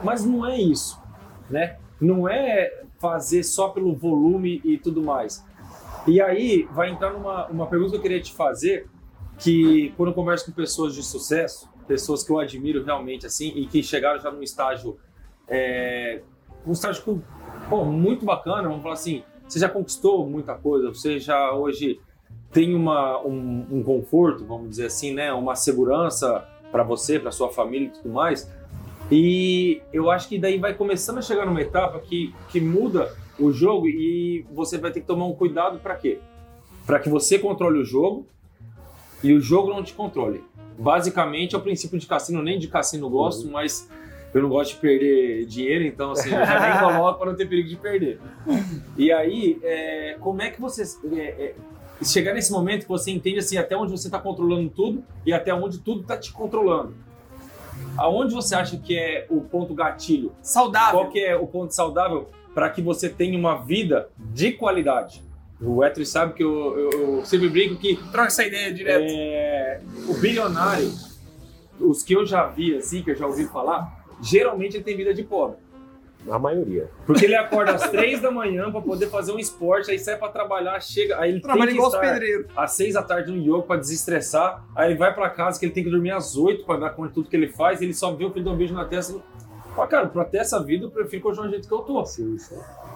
Speaker 3: Mas não é isso, né? Não é fazer só pelo volume e tudo mais. E aí vai entrar numa uma pergunta que eu queria te fazer, que quando eu converso com pessoas de sucesso, pessoas que eu admiro realmente assim e que chegaram já num estágio, é, um estágio pô, muito bacana, vamos falar assim, você já conquistou muita coisa, você já hoje tem uma, um, um conforto, vamos dizer assim, né, uma segurança para você, para sua família e tudo mais. E eu acho que daí vai começando a chegar numa etapa que, que muda o jogo e você vai ter que tomar um cuidado para quê? Para que você controle o jogo e o jogo não te controle. Basicamente é o princípio de cassino, nem de cassino gosto, mas eu não gosto de perder dinheiro, então assim, eu já nem coloco para não ter perigo de perder. E aí, é, como é que você é, é, chegar nesse momento que você entende assim até onde você está controlando tudo e até onde tudo está te controlando? Aonde você acha que é o ponto gatilho?
Speaker 2: Saudável.
Speaker 3: Qual que é o ponto saudável para que você tenha uma vida de qualidade? O Etri sabe que eu, eu- eu sempre brinco que
Speaker 2: Troca essa ideia direto.
Speaker 3: é, o bilionário, os que eu já vi, assim, que eu já ouvi falar, geralmente ele tem vida de pobre.
Speaker 4: A maioria.
Speaker 3: Porque ele acorda às três da manhã para poder fazer um esporte, aí sai para trabalhar, chega, aí ele
Speaker 2: Trabalha
Speaker 3: tem que
Speaker 2: igual os
Speaker 3: estar
Speaker 2: pedreiros.
Speaker 3: às seis da tarde no yoga para desestressar, aí ele vai para casa que ele tem que dormir às oito para dar conta de tudo que ele faz, ele só vê o filho dar um beijo na testa. Fala, cara, pra ter essa vida eu prefiro continuar do jeito que eu tô.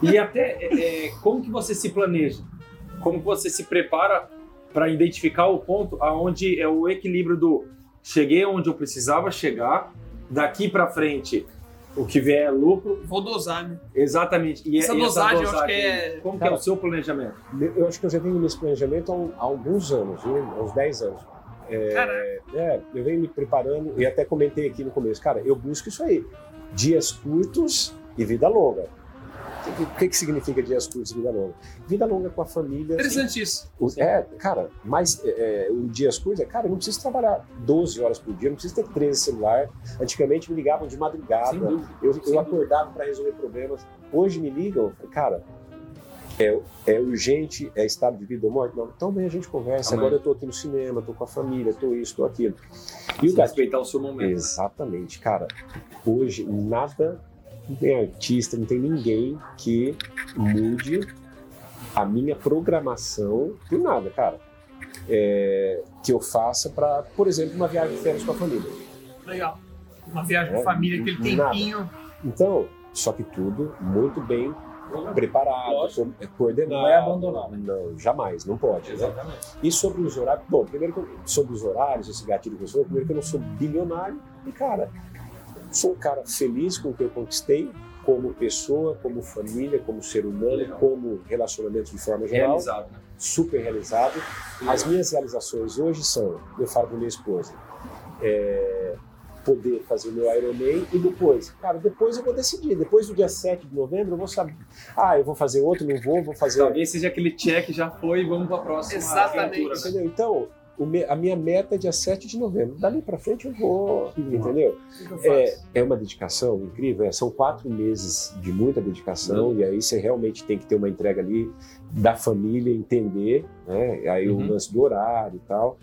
Speaker 3: E até é, é, como que você se planeja? Como que você se prepara para identificar o ponto aonde é o equilíbrio do cheguei onde eu precisava chegar, daqui para frente
Speaker 1: O que vier é lucro,
Speaker 2: Vou dosar, né?
Speaker 1: exatamente. E,
Speaker 2: Essa
Speaker 1: e
Speaker 2: dosagem eu acho que é-
Speaker 1: Como que é o seu planejamento?
Speaker 4: Eu acho que eu já tenho nesse planejamento há, há alguns anos, viu? há uns 10 anos.
Speaker 2: Caraca.
Speaker 4: É, eu venho me preparando e até comentei aqui no começo, cara, eu busco isso aí. Dias curtos e vida longa. O que, que, significa dias curtos e vida longa? Vida longa com a família.
Speaker 2: Interessante isso.
Speaker 4: É, cara, mas é, o dias curtos é, cara, eu não preciso trabalhar 12 horas por dia, não preciso ter 13 celular. Antigamente me ligavam de madrugada,
Speaker 1: dúvida.
Speaker 4: eu, eu acordava para resolver problemas. Hoje me ligam, cara, é, é urgente, é estado de vida ou morte? Não, então amanhã a gente conversa.
Speaker 1: Amanhã.
Speaker 4: Agora eu tô aqui no cinema, tô com a família, tô isso, tô aquilo. E o gato,
Speaker 1: respeitar o seu momento.
Speaker 4: Exatamente, cara. Hoje, nada, não tem artista, não tem ninguém que mude a minha programação por nada, cara. É, que eu faça para, por exemplo, uma viagem de férias com a família.
Speaker 2: Legal. Uma viagem com
Speaker 4: É,
Speaker 2: família, aquele
Speaker 4: nada.
Speaker 2: tempinho.
Speaker 4: Então, só que tudo muito bem preparado,
Speaker 1: Lógico.
Speaker 4: co- coordenado.
Speaker 1: Não é abandonado.
Speaker 4: Não, jamais, não pode. né?
Speaker 1: Exatamente.
Speaker 4: E sobre os horários, bom, primeiro que eu, sobre os horários, esse gatilho que eu sou, primeiro que eu não sou bilionário e, cara, sou um cara feliz com o que eu conquistei como pessoa, como família, como ser humano,
Speaker 1: Legal.
Speaker 4: como relacionamento de forma geral,
Speaker 1: Realizado, né?
Speaker 4: super realizado. As minhas realizações hoje são, eu falo com minha esposa, é, poder fazer o meu Ironman e depois, cara, depois eu vou decidir, depois do dia 7 de novembro eu vou saber, ah, eu vou fazer outro, não vou, vou fazer
Speaker 1: Talvez seja aquele check já foi e vamos para a próxima
Speaker 2: Exatamente.
Speaker 1: aventura, né?
Speaker 4: Entendeu? Então, a minha meta é dia 7 de novembro. Dali pra frente eu vou, entendeu?
Speaker 2: O que que eu faço?
Speaker 4: É, é uma dedicação incrível. é, são quatro meses de muita dedicação e aí você realmente tem que ter uma entrega ali da família, entender, né? Aí o
Speaker 1: Uhum.
Speaker 4: lance do horário e tal.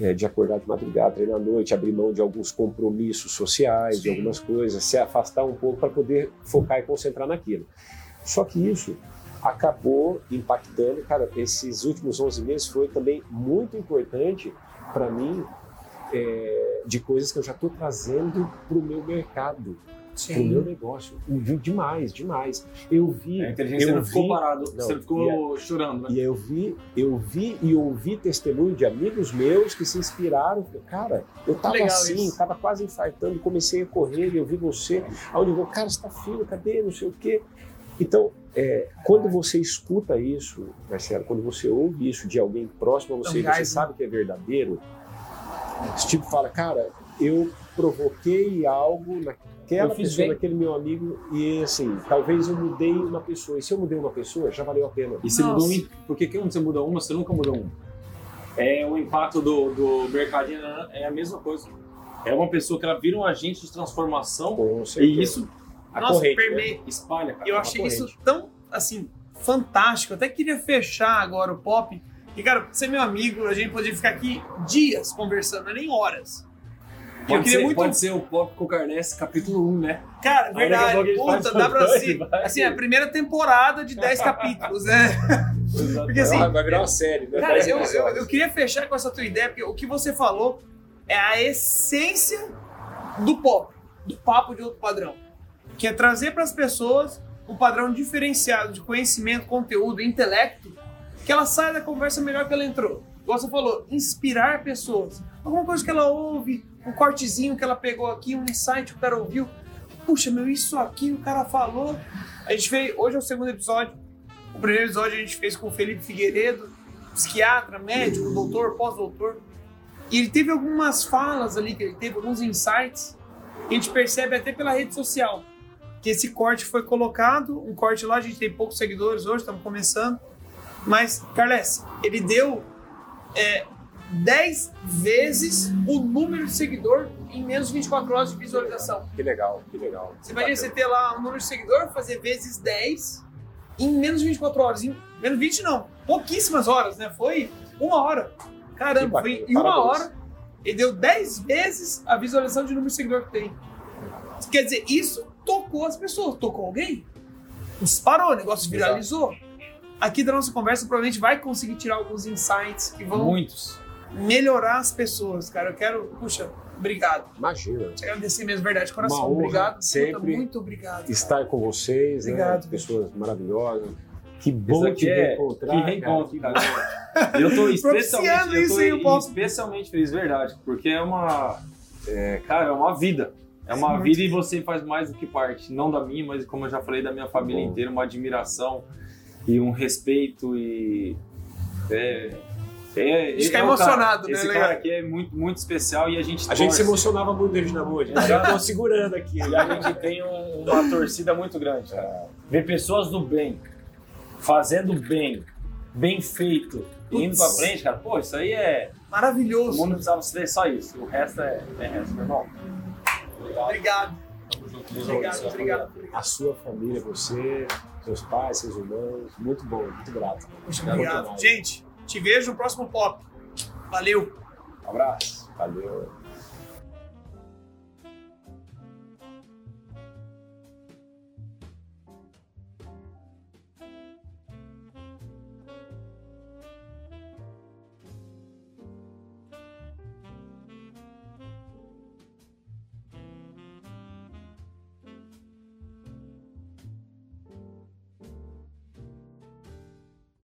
Speaker 4: é, de acordar de madrugada, treinar à noite, abrir mão de alguns compromissos sociais, de
Speaker 2: Sim.
Speaker 4: algumas coisas, se afastar um pouco para poder focar e concentrar naquilo. Só que isso acabou impactando, cara, esses últimos 11 meses foi também muito importante para mim é, de coisas que eu já estou trazendo para o meu mercado, para o meu negócio. Vi Demais, demais. Eu vi,
Speaker 1: A inteligência
Speaker 4: eu
Speaker 1: não ficou
Speaker 4: vi,
Speaker 1: parado,
Speaker 4: Não,
Speaker 1: você não ficou chorando, né?
Speaker 4: e eu vi, eu vi e ouvi testemunho de amigos meus que se inspiraram. Cara, eu tava
Speaker 2: legal
Speaker 4: assim,
Speaker 2: isso.
Speaker 4: tava quase infartando, comecei a correr e eu vi você. Aonde eu vou, cara, você tá fino, cadê? Não sei o quê. Então, é, quando você escuta isso, Marcelo, quando você ouve isso de alguém próximo a você,
Speaker 2: É um
Speaker 4: e você
Speaker 2: né?
Speaker 4: sabe que é verdadeiro, esse tipo fala, cara, eu provoquei algo naquela pessoa,
Speaker 1: bem.
Speaker 4: naquele meu amigo, e assim, talvez eu mudei uma pessoa. E se eu mudei uma pessoa, já valeu a pena.
Speaker 1: E você
Speaker 2: Nossa.
Speaker 1: mudou um. Porque quando você muda uma, você nunca mudou um. É o impacto do, do mercadinho é a mesma coisa. É uma pessoa que ela vira um agente de transformação
Speaker 4: Com certeza.
Speaker 1: e isso
Speaker 4: a
Speaker 2: Nossa,
Speaker 4: corrente,
Speaker 2: permeia.
Speaker 4: né?
Speaker 1: espalha, cara.
Speaker 2: E eu achei
Speaker 1: corrente.
Speaker 2: isso tão, assim, fantástico. Eu até queria fechar agora o pop. E, cara, você é meu amigo, a gente poderia ficar aqui dias conversando, não é nem horas. E eu
Speaker 1: Pode
Speaker 2: queria
Speaker 1: ser,
Speaker 2: muito.
Speaker 1: pode ser o Pop com Carnes capítulo 1, né?
Speaker 2: Cara, verdade, puta, dá pra ser.
Speaker 1: vai.
Speaker 2: Assim, a primeira temporada de 10 capítulos, né? Porque assim,
Speaker 4: vai virar uma série, né?
Speaker 2: Cara, eu, eu, eu queria fechar com essa tua ideia, porque o que você falou é a essência do pop, do papo de outro padrão. Que é trazer para as pessoas um padrão diferenciado de conhecimento, conteúdo, intelecto, que ela saia da conversa melhor que ela entrou. Igual você falou, inspirar pessoas. Alguma coisa que ela ouve, um cortezinho que ela pegou aqui, um insight que o cara ouviu. Puxa, meu, isso aqui o cara falou. A gente fez, hoje é o segundo episódio. O primeiro episódio a gente fez com o Felipe Figueiredo, psiquiatra, médico, doutor, pós-doutor. E ele teve algumas falas ali, que ele teve alguns insights, que a gente percebe até pela rede social. Que esse corte foi colocado, um corte lá, a gente tem poucos seguidores hoje, estamos começando. Mas, Carles, ele deu é, 10 vezes o número de seguidor em menos de 24 horas de visualização.
Speaker 4: Que legal, que legal.
Speaker 2: Você imagina você ter lá um número de seguidor, fazer vezes 10 em menos de 24 horas. Em menos de 20 não, pouquíssimas horas, né? Foi uma hora. Caramba,
Speaker 4: bacana,
Speaker 2: foi em uma hora ele deu 10 vezes a visualização de número de seguidor que tem. Quer dizer, isso tocou as pessoas. Tocou alguém? Disparou, o negócio viralizou. Aqui da nossa conversa, provavelmente vai conseguir tirar alguns insights que vão
Speaker 1: Muitos.
Speaker 2: melhorar as pessoas, cara. Eu quero, puxa, obrigado.
Speaker 4: Imagina.
Speaker 2: Te agradecer mesmo, verdade, de coração.
Speaker 4: Uma honra,
Speaker 2: obrigado. Puta,
Speaker 4: sempre
Speaker 2: muito obrigado. cara.
Speaker 4: Estar com vocês,
Speaker 2: Obrigado.
Speaker 4: né? Pessoas maravilhosas. Que bom
Speaker 1: Isso
Speaker 4: te
Speaker 1: é-
Speaker 4: reencontrar.
Speaker 1: que reencontro,
Speaker 4: cara.
Speaker 1: cara. Eu tô especialmente, eu
Speaker 2: isso
Speaker 1: tô
Speaker 2: aí, o Pop.
Speaker 1: especialmente feliz, verdade, porque é uma, é, cara, é uma vida.
Speaker 3: É uma
Speaker 2: Muito
Speaker 3: vida e você faz mais do que parte. Não da minha, mas como eu já falei, da minha família
Speaker 4: Bom.
Speaker 3: inteira. Uma admiração e um respeito e... É, é,
Speaker 2: gente fica
Speaker 3: é o cara-
Speaker 2: emocionado, né,
Speaker 3: Esse cara aqui é muito, muito especial e a gente
Speaker 4: A gente se
Speaker 3: torce.
Speaker 4: emocionava muito desde na rua, gente. Já tô segurando aqui.
Speaker 3: E a gente tem um- uma torcida muito grande, cara. Ver pessoas do bem, fazendo bem, bem feito, e indo pra
Speaker 2: Putz.
Speaker 3: frente, cara. Pô, isso aí é. O
Speaker 2: Maravilhoso.
Speaker 3: mundo precisava ver só isso. O resto é, é resto, meu irmão.
Speaker 2: Obrigado. Obrigado, obrigado.
Speaker 4: A sua família, você, seus pais, seus irmãos, muito bom, muito grato. Muito
Speaker 2: obrigado. Gente, te vejo no próximo pop. Valeu.
Speaker 3: Um abraço.
Speaker 4: Valeu.